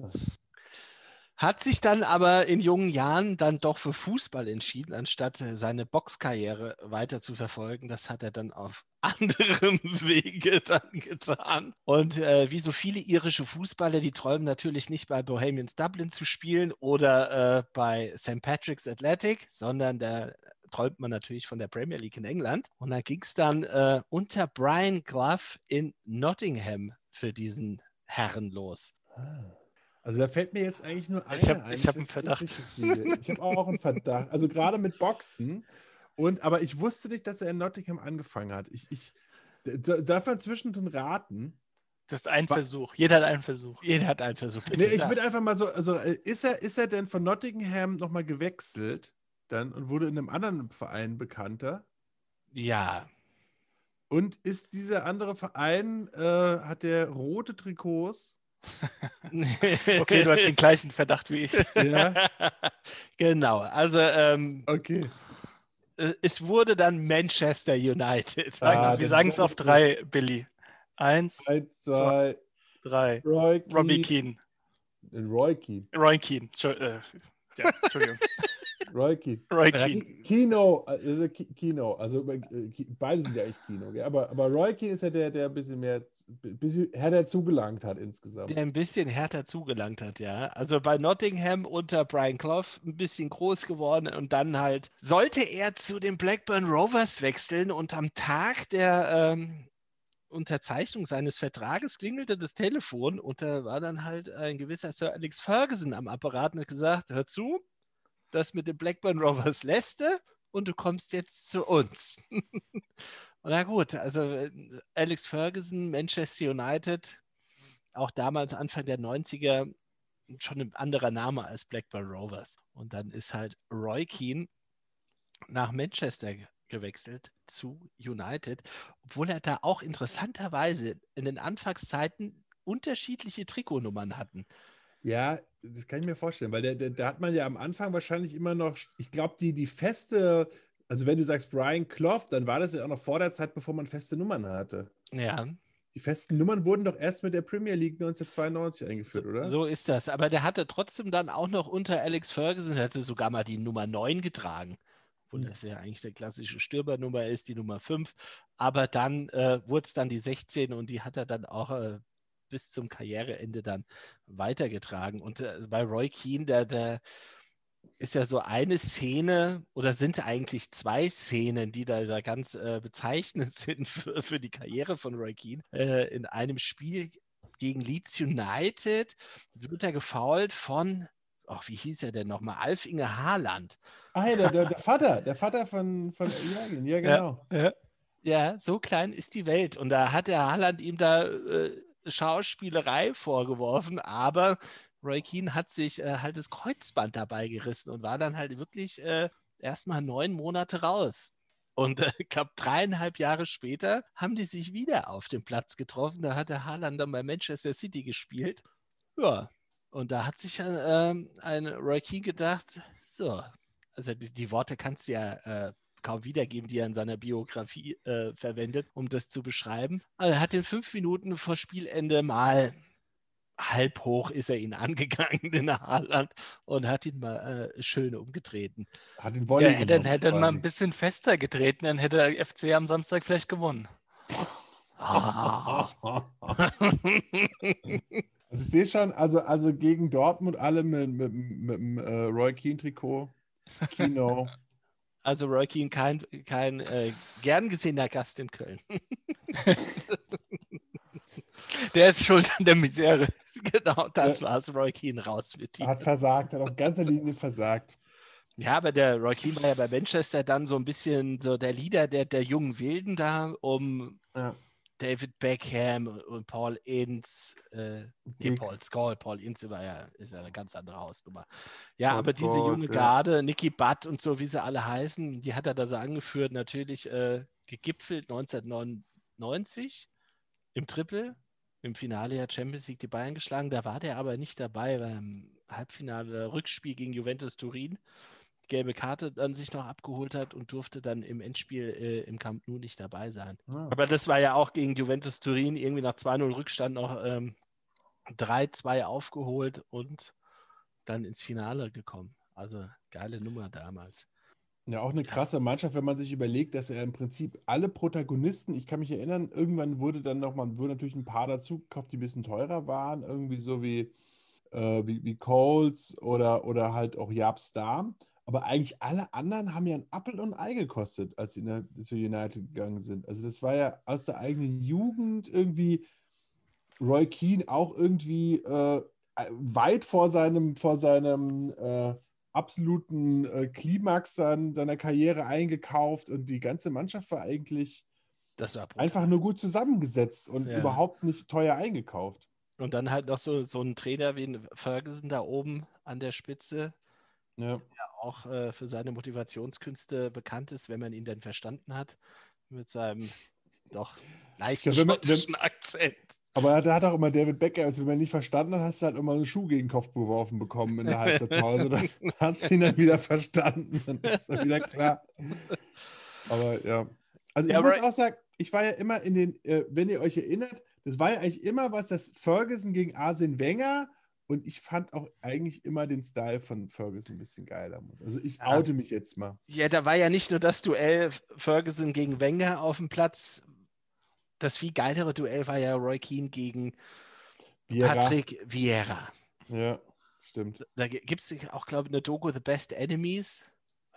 Hat sich dann aber in jungen Jahren dann doch für Fußball entschieden, anstatt äh, seine Boxkarriere weiter zu verfolgen. Das hat er dann auf anderem Wege dann getan. Und äh, wie so viele irische Fußballer, die träumen natürlich nicht bei Bohemians Dublin zu spielen oder äh, bei St. Patrick's Athletic, sondern da träumt man natürlich von der Premier League in England. Und da ging es dann äh, unter Brian Clough in Nottingham für diesen Herren los. Ah. Also da fällt mir jetzt eigentlich nur ein. ich hab einen Verdacht. Ich habe auch einen Verdacht. Also gerade mit Boxen. Und, aber ich wusste nicht, dass er in Nottingham angefangen hat. Ich, ich darf man zwischendrin raten. Du hast einen Versuch. Jeder hat einen Versuch. Jeder hat einen Versuch. Nee, ich würde einfach mal so, also äh, ist er, ist er denn von Nottingham nochmal gewechselt dann und wurde in einem anderen Verein bekannter? Ja, Und ist dieser andere Verein, äh, hat der rote Trikots? Okay, du hast den gleichen Verdacht wie ich. Ja, genau. Also ähm, okay. äh, es wurde dann Manchester United. Ah, wir sagen es auf drei, Billy. Eins, Eins, zwei, drei. Roy Robbie Keane. Roy Keane. Roy Keane. Äh, ja, Entschuldigung. Roy Keane. Roy Ja, Keane. Ki- Kino, also Ki- Kino, also äh, beide sind ja echt Kino, gell? aber, aber Roy Keane ist ja der, der ein bisschen mehr, ein bisschen härter zugelangt hat insgesamt. Der ein bisschen härter zugelangt hat, ja. Also bei Nottingham unter Brian Clough ein bisschen groß geworden und dann halt sollte er zu den Blackburn Rovers wechseln und am Tag der ähm, Unterzeichnung seines Vertrages klingelte das Telefon und da war dann halt ein gewisser Sir Alex Ferguson am Apparat und hat gesagt, hör zu, das mit den Blackburn Rovers lässt und du kommst jetzt zu uns. Na gut, also äh, Alex Ferguson, Manchester United, auch damals Anfang der 90er schon ein anderer Name als Blackburn Rovers. Und dann ist halt Roy Keane nach Manchester ge- gewechselt zu United, obwohl er da auch interessanterweise in den Anfangszeiten unterschiedliche Trikotnummern hatten. Ja, das kann ich mir vorstellen, weil der, der, da hat man ja am Anfang wahrscheinlich immer noch, ich glaube, die, die feste, also wenn du sagst Brian Clough, dann war das ja auch noch vor der Zeit, bevor man feste Nummern hatte. Ja. Die festen Nummern wurden doch erst mit der Premier League 1992 eingeführt, oder? So ist das. Aber der hatte trotzdem dann auch noch unter Alex Ferguson, der hatte sogar mal die Nummer 9 getragen. Obwohl Hm. das ja eigentlich der klassische Stürmernummer ist, die Nummer 5. Aber dann äh, wurde es dann die 16 und die hat er dann auch äh, bis zum Karriereende dann weitergetragen. Und äh, bei Roy Keane, der, der ist ja so eine Szene oder sind eigentlich zwei Szenen, die da, da ganz äh, bezeichnend sind für, für die Karriere von Roy Keane. Äh, in einem Spiel gegen Leeds United wird er gefault von, ach, wie hieß er denn nochmal? Alf Inge Haaland. Ah, ja, der, der, der Vater, der Vater von, von Jürgen, ja, genau. Ja. Ja, so klein ist die Welt. Und da hat der Haaland ihm da äh, Schauspielerei vorgeworfen, aber Roy Keane hat sich äh, halt das Kreuzband dabei gerissen und war dann halt wirklich äh, erstmal neun Monate raus. Und äh, ich glaube, dreieinhalb Jahre später haben die sich wieder auf dem Platz getroffen. Da hat der Haaland dann bei Manchester City gespielt. Ja, und da hat sich äh, ähm, ein Roy Keane gedacht, so, also die, die Worte kannst du ja äh, kaum wiedergeben, die er in seiner Biografie äh, verwendet, um das zu beschreiben. Also er hat in fünf Minuten vor Spielende mal halb hoch ist er ihn angegangen, den Haaland, und hat ihn mal äh, schön umgetreten. Hat Ja, Volley hätte, genommen, hätte er mal ein bisschen fester getreten, dann hätte der FC am Samstag vielleicht gewonnen. Also ich sehe schon, also, also gegen Dortmund alle mit, mit, mit, dem äh, Roy Keane-Trikot. Kino. Also Roy Keane kein, kein äh, gern gesehener Gast in Köln. Der ist schuld an der Misere. genau, das war's. Roy Keane raus mit ihm. Hat versagt, hat auf ganzer Linie versagt. Ja, aber der Roy Keane war ja bei Manchester dann so ein bisschen so der Leader der, der jungen Wilden da, um Ja. David Beckham und Paul Ince, äh, nee. Paul Scholl, Paul Ince war ja, ist ja eine ganz andere Hausnummer. Ja, Paul aber diese Scholes, junge ja. Garde, Nicky Butt und so, wie sie alle heißen, die hat er da so angeführt, natürlich äh, gegipfelt 1999 im Triple, im Finale der Champions League die Bayern geschlagen. Da war der aber nicht dabei beim Halbfinale Rückspiel gegen Juventus Turin. Gelbe Karte dann sich noch abgeholt hat und durfte dann im Endspiel äh, im Camp Nou nicht dabei sein. Ja. Aber das war ja auch gegen Juventus Turin irgendwie nach 2-0 Rückstand noch ähm, 3-2 aufgeholt und dann ins Finale gekommen. Also geile Nummer damals. Ja, auch eine krasse Mannschaft, wenn man sich überlegt, dass er im Prinzip alle Protagonisten, ich kann mich erinnern, irgendwann wurde dann nochmal, wurden natürlich ein paar dazu gekauft, die ein bisschen teurer waren, irgendwie so wie, äh, wie, wie Coles oder, oder halt auch Jaap Star. Aber eigentlich alle anderen haben ja ein Apfel und ein Ei gekostet, als sie zu United gegangen sind. Also das war ja aus der eigenen Jugend irgendwie Roy Keane auch irgendwie äh, weit vor seinem, vor seinem äh, absoluten äh, Klimax sein, seiner Karriere eingekauft und die ganze Mannschaft war eigentlich Das war einfach nur gut zusammengesetzt und Ja. überhaupt nicht teuer eingekauft. Und dann halt noch so, so ein Trainer wie ein Ferguson da oben an der Spitze, Ja. der auch äh, für seine Motivationskünste bekannt ist, wenn man ihn denn verstanden hat, mit seinem doch leichten Ja, schottischen Akzent. Aber da hat auch immer David Becker, also wenn man nicht verstanden hat, hast du halt immer einen Schuh gegen den Kopf geworfen bekommen in der Halbzeitpause. Dann hast du ihn dann wieder verstanden. Dann ist er wieder klar. Aber ja. Also ich Ja, muss auch sagen, ich war ja immer in den, äh, wenn ihr euch erinnert, das war ja eigentlich immer was, das Ferguson gegen Arsene Wenger und ich fand auch eigentlich immer den Style von Ferguson ein bisschen geiler. Also ich Ja. oute mich jetzt mal. Ja, da war ja nicht nur das Duell Ferguson gegen Wenger auf dem Platz. Das viel geilere Duell war ja Roy Keane gegen Vieira. Patrick Vieira. Ja, stimmt. Da gibt es auch, glaube ich, eine Doku The Best Enemies.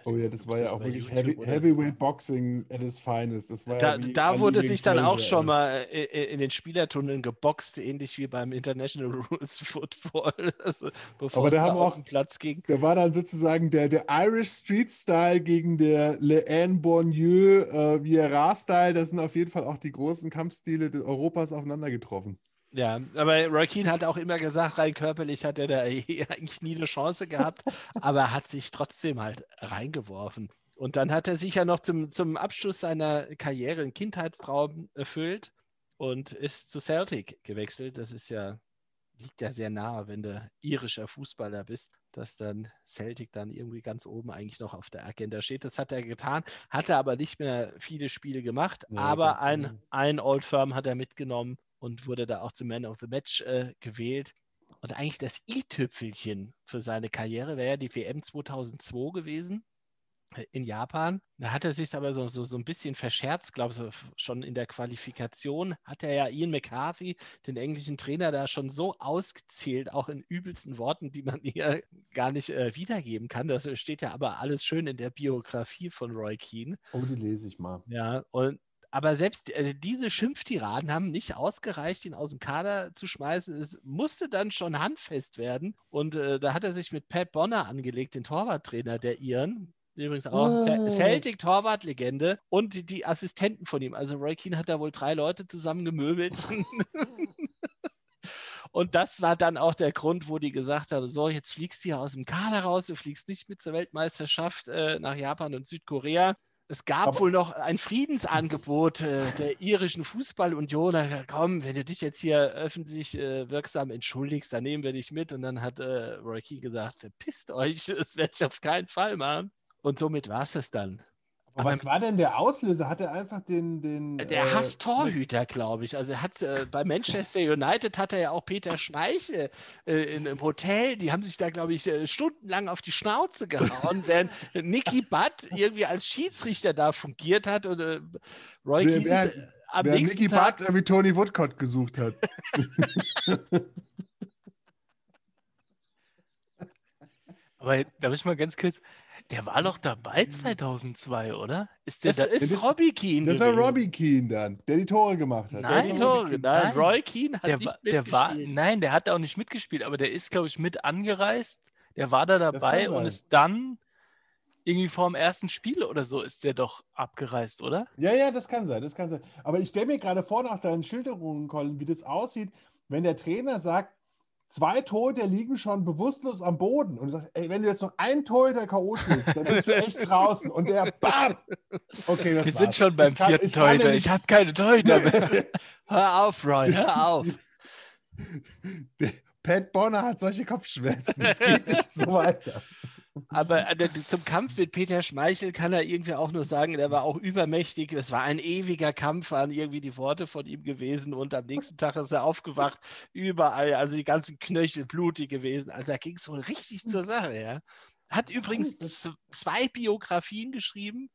Weiß Oh ja, das war ja auch wirklich Heavy, Heavyweight Boxing at its finest. Das war Da, ja da wurde sich dann auch schon mal i- i- in den Spielertunneln geboxt, ähnlich wie beim International Rules Football. Also, bevor Aber da haben auch- Platz ging. Da war dann sozusagen der, der Irish Street Style gegen der Leanne Bourdieu äh, Vieira Style. Das sind auf jeden Fall auch die großen Kampfstile Europas aufeinander getroffen. Ja, aber Keane hat auch immer gesagt, rein körperlich hat er da eigentlich nie eine Chance gehabt, aber er hat sich trotzdem halt reingeworfen. Und dann hat er sich ja noch zum, zum Abschluss seiner Karriere einen Kindheitstraum erfüllt und ist zu Celtic gewechselt. Das ist ja, liegt ja sehr nahe, wenn du irischer Fußballer bist. dass dann Celtic dann irgendwie ganz oben eigentlich noch auf der Agenda steht. Das hat er getan, hat er aber nicht mehr viele Spiele gemacht, Nee, aber ein, genau. ein Old Firm hat er mitgenommen und wurde da auch zum Man of the Match äh, gewählt. Und eigentlich das i-Tüpfelchen für seine Karriere wäre ja die WM 2002 gewesen äh, in Japan. Da hat er sich aber so, so, so ein bisschen verscherzt, glaube ich, schon in der Qualifikation hat er ja Ian McCarthy, den englischen Trainer, da schon so ausgezählt, auch in übelsten Worten, die man hier gar nicht äh, wiedergeben kann. Das steht ja aber alles schön in der Biografie von Roy Keane. Oh, die lese ich mal. Ja, und aber selbst äh, diese Schimpftiraden haben nicht ausgereicht, ihn aus dem Kader zu schmeißen. Es musste dann schon handfest werden. Und äh, da hat er sich mit Pat Bonner angelegt, den Torwarttrainer der Iren. Übrigens auch Oh. Celtic-Torwartlegende und die, die Assistenten von ihm. Also Roy Keane hat da wohl drei Leute zusammen gemöbelt. Und das war dann auch der Grund, wo die gesagt haben: So, jetzt fliegst du hier aus dem Kader raus, du fliegst nicht mit zur Weltmeisterschaft äh, nach Japan und Südkorea. Es gab Aber- wohl noch ein Friedensangebot äh, der irischen Fußballunion. Da, komm, wenn du dich jetzt hier öffentlich äh, wirksam entschuldigst, dann nehmen wir dich mit. Und dann hat äh, Roy Keane gesagt: Verpisst euch, das werde ich auf keinen Fall machen. Und somit war es das dann. Aber Aber- was war denn der Auslöser? Hat er einfach den. den Der äh, hasst Torhüter, glaube ich. Also er hat äh, bei Manchester United hat er ja auch Peter Schmeichel äh, in, im Hotel. Die haben sich da, glaube ich, äh, stundenlang auf die Schnauze gehauen, während Nicky Butt irgendwie als Schiedsrichter da fungiert hat und äh, Roy Wer- Keane wer- äh, am Wer nächsten Nicky Tag. Butt äh, wie Tony Woodcott gesucht hat. Aber darf ich mal ganz kurz, der war doch dabei 2002, oder? Ist der Das da, ist das- Robbie Keane. Das war gewesen. Robbie Keane dann, der die Tore gemacht hat. Der Nein, die Tore, Robbie nein, Nein. Roy Keane hat der, nicht war, der war, mitgespielt. nein, der hat auch nicht mitgespielt, aber der ist, glaube ich, mit angereist. Der war da dabei und ist dann irgendwie vor dem ersten Spiel oder so ist der doch abgereist, oder? Ja, ja, das kann sein, das kann sein. Aber ich stelle mir gerade vor, nach deinen Schilderungen, Colin, wie das aussieht, wenn der Trainer sagt, zwei Torhüter liegen schon bewusstlos am Boden und du sagst, ey, wenn du jetzt noch einen Torhüter K.O. spielst, dann bist du echt draußen und der BAM! Okay, das Wir war's. sind schon beim Ich kann- vierten ich Torhüter. nämlich- Ich habe keine Torhüter mehr. Hör auf, Roy, hör auf. Der Pat Bonner hat solche Kopfschmerzen. Es geht nicht so weiter. Aber äh, zum Kampf mit Peter Schmeichel kann er irgendwie auch nur sagen, der war auch übermächtig. Es war ein ewiger Kampf, waren irgendwie die Worte von ihm gewesen. Und am nächsten Tag ist er aufgewacht, überall, also die ganzen Knöchel blutig gewesen. Also da ging es wohl richtig zur Sache, ja. Hat übrigens zwei Biografien geschrieben.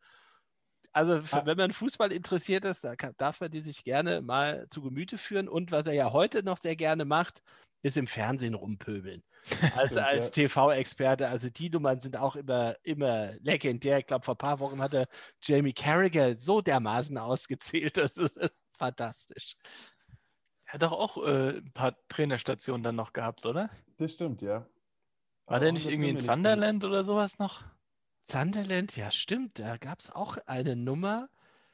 Also wenn man Fußball interessiert ist, da kann, darf man die sich gerne mal zu Gemüte führen. Und was er ja heute noch sehr gerne macht, ist im Fernsehen rumpöbeln. Als, Stimmt, als ja. TV-Experte. Also die Nummern sind auch immer, immer legendär. Ich glaube, vor ein paar Wochen hat er Jamie Carragher so dermaßen ausgezählt. Das ist, das ist fantastisch. Er hat doch auch äh, ein paar Trainerstationen dann noch gehabt, oder? Das stimmt, ja. War Aber der nicht irgendwie in Sunderland oder sowas noch? Sunderland, ja stimmt, da gab es auch eine Nummer.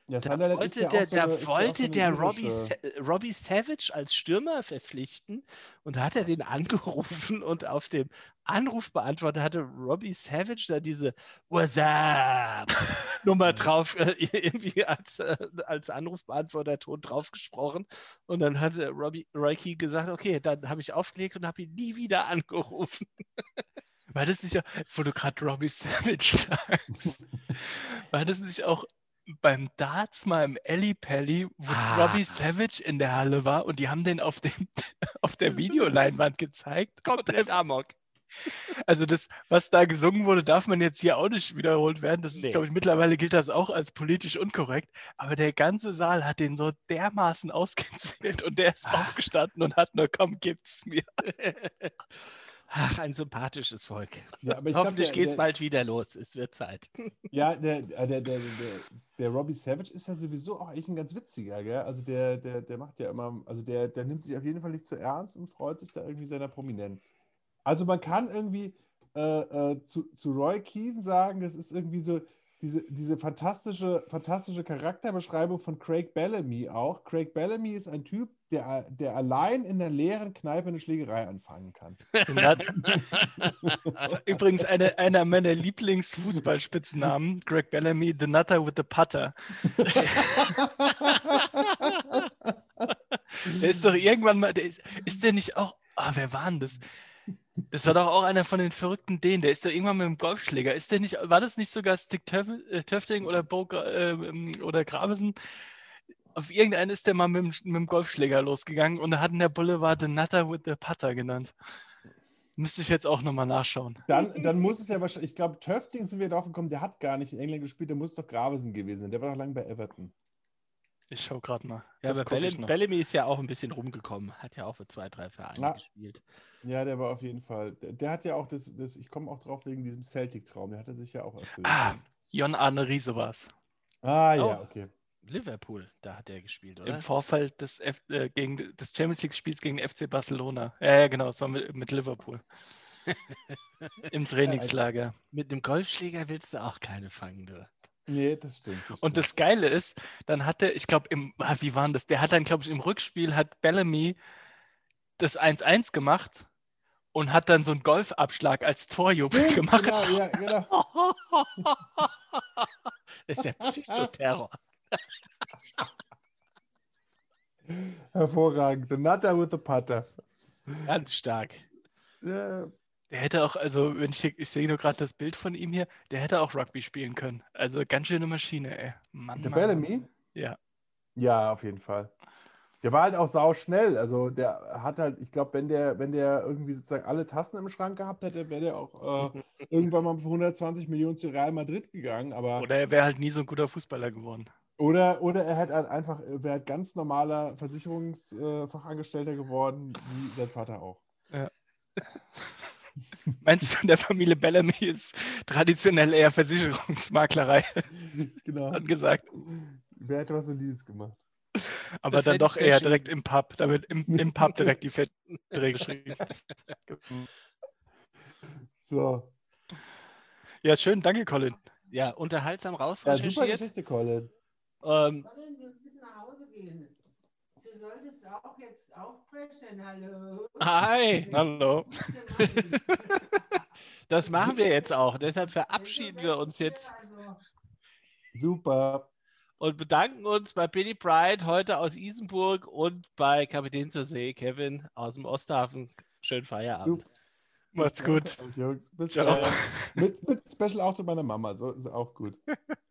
Ja, Da Sunderland wollte ja der, so da eine- ja wollte so der Robbie, Robbie Savage als Stürmer verpflichten und da hat er den angerufen und auf dem Anrufbeantworter hatte Robbie Savage da diese What's up? Nummer drauf, äh, irgendwie als, äh, als Anrufbeantworter-Ton draufgesprochen und dann hat äh, Robbie Keane gesagt, okay, dann habe ich aufgelegt und habe ihn nie wieder angerufen. War das nicht, auch- wo du gerade Robbie Savage sagst, war das nicht auch beim Darts mal im Ellie Pelli, wo Ah. Robbie Savage in der Halle war und die haben den auf, dem, auf der Videoleinwand gezeigt? Komplett amok. Also das, was da gesungen wurde, darf man jetzt hier auch nicht wiederholt werden. Das ist, Nee. glaube ich, mittlerweile gilt das auch als politisch unkorrekt. Aber der ganze Saal hat den so dermaßen ausgezählt und der ist Ah. aufgestanden und hat nur, komm, gibt's mir. Ach, ein sympathisches Volk. Ja, Hoffentlich geht es bald wieder los. Es wird Zeit. Ja, der, der, der, der, der, der Robbie Savage ist ja sowieso auch eigentlich ein ganz witziger, gell? Also der, der, der macht ja immer, also der, der nimmt sich auf jeden Fall nicht zu ernst und freut sich da irgendwie seiner Prominenz. Also man kann irgendwie äh, äh, zu, zu Roy Keane sagen, das ist irgendwie so diese, diese fantastische, fantastische Charakterbeschreibung von Craig Bellamy auch. Craig Bellamy ist ein Typ, der, der allein in der leeren Kneipe eine Schlägerei anfangen kann. Übrigens eine, einer meiner Lieblingsfußballspitznamen, Greg Bellamy, The Nutter with the Putter. Der ist doch irgendwann mal, der ist, ist der nicht auch, ah, wer war denn das? Das war doch auch einer von den verrückten Dänen. Der ist da irgendwann mit dem Golfschläger. Ist der nicht, war das nicht sogar Stick Töf äh, Töfting oder, Bo, äh, oder Gravesen? Auf irgendeinen ist der mal mit, dem- mit dem Golfschläger losgegangen und da hat ihn der Boulevard The Nutter with the Putter genannt. Müsste ich jetzt auch nochmal nachschauen. Dann, dann muss es ja wahrscheinlich, ich glaube, Töfting sind wir drauf gekommen, der hat gar nicht in England gespielt, der muss doch Gravesen gewesen sein. Der war doch lange bei Everton. Ich schau gerade mal. Ja, Das aber Bellamy. Bellamy ist ja auch ein bisschen rumgekommen. Hat ja auch für zwei, drei Vereine Ja. gespielt. Ja, der war auf jeden Fall. Der, der hat ja auch das, das ich komme auch drauf wegen diesem Celtic-Traum, der hat er sich ja auch erfüllt. Ah, Jon Arne Riese war es. Ah, Oh. ja, okay. Liverpool, da hat er gespielt, oder? Im Vorfeld des, F äh, gegen, des Champions League-Spiels gegen FC Barcelona. Ja, ja, genau, es war mit, mit Liverpool. Im Trainingslager. Mit einem Golfschläger willst du auch keine fangen, du. Nee, das stimmt. Das Und stimmt. das Geile ist, dann hat er, ich glaube, im, ah, wie war denn das? Der hat dann, glaube ich, im Rückspiel hat Bellamy das 1-1 gemacht und hat dann so einen Golfabschlag als Torjubel Stimmt, gemacht. Genau, ja, genau. das ist ja Psychoterror. Hervorragend. The Nutter with the Putter. Ganz stark. Ja, Der hätte auch, also, wenn ich, ich sehe nur gerade das Bild von ihm hier, der hätte auch Rugby spielen können. Also ganz schöne Maschine, ey. Mann, der Mann, Bellamy? Ja. Ja, auf jeden Fall. Der war halt auch sau schnell. Also der hat halt, ich glaube, wenn der, wenn der irgendwie sozusagen alle Tassen im Schrank gehabt hätte, wäre der auch äh, irgendwann mal für 120 Millionen zu Real Madrid gegangen. Aber Oder er wäre halt nie so ein guter Fußballer geworden. oder, oder er hätte halt einfach, wäre halt ganz normaler Versicherungsfachangestellter geworden, wie sein Vater auch. Meinst du, in der Familie Bellamy ist traditionell eher Versicherungsmaklerei genau. angesagt, Wer hätte was Solides gemacht? aber Das dann doch eher direkt im Pub, damit im, im Pub direkt die Verträge geschrieben. So. Ja, schön, danke, Colin. Ja, unterhaltsam Ja, super rausrecherchiert. Geschichte, Colin. ähm, Colin, wir müssen nach Hause gehen. Du solltest auch jetzt aufbrechen. Hallo. hi, Hallo. das machen wir jetzt auch. Deshalb verabschieden wir uns jetzt Also, Super. und bedanken uns bei Billy Bright heute aus Isenburg und bei Kapitän zur See Kevin aus dem Osthafen. Schönen Feierabend. Super. Macht's gut. Jungs, bis Ciao. Mit, mit Special auch zu meiner Mama, so ist auch gut.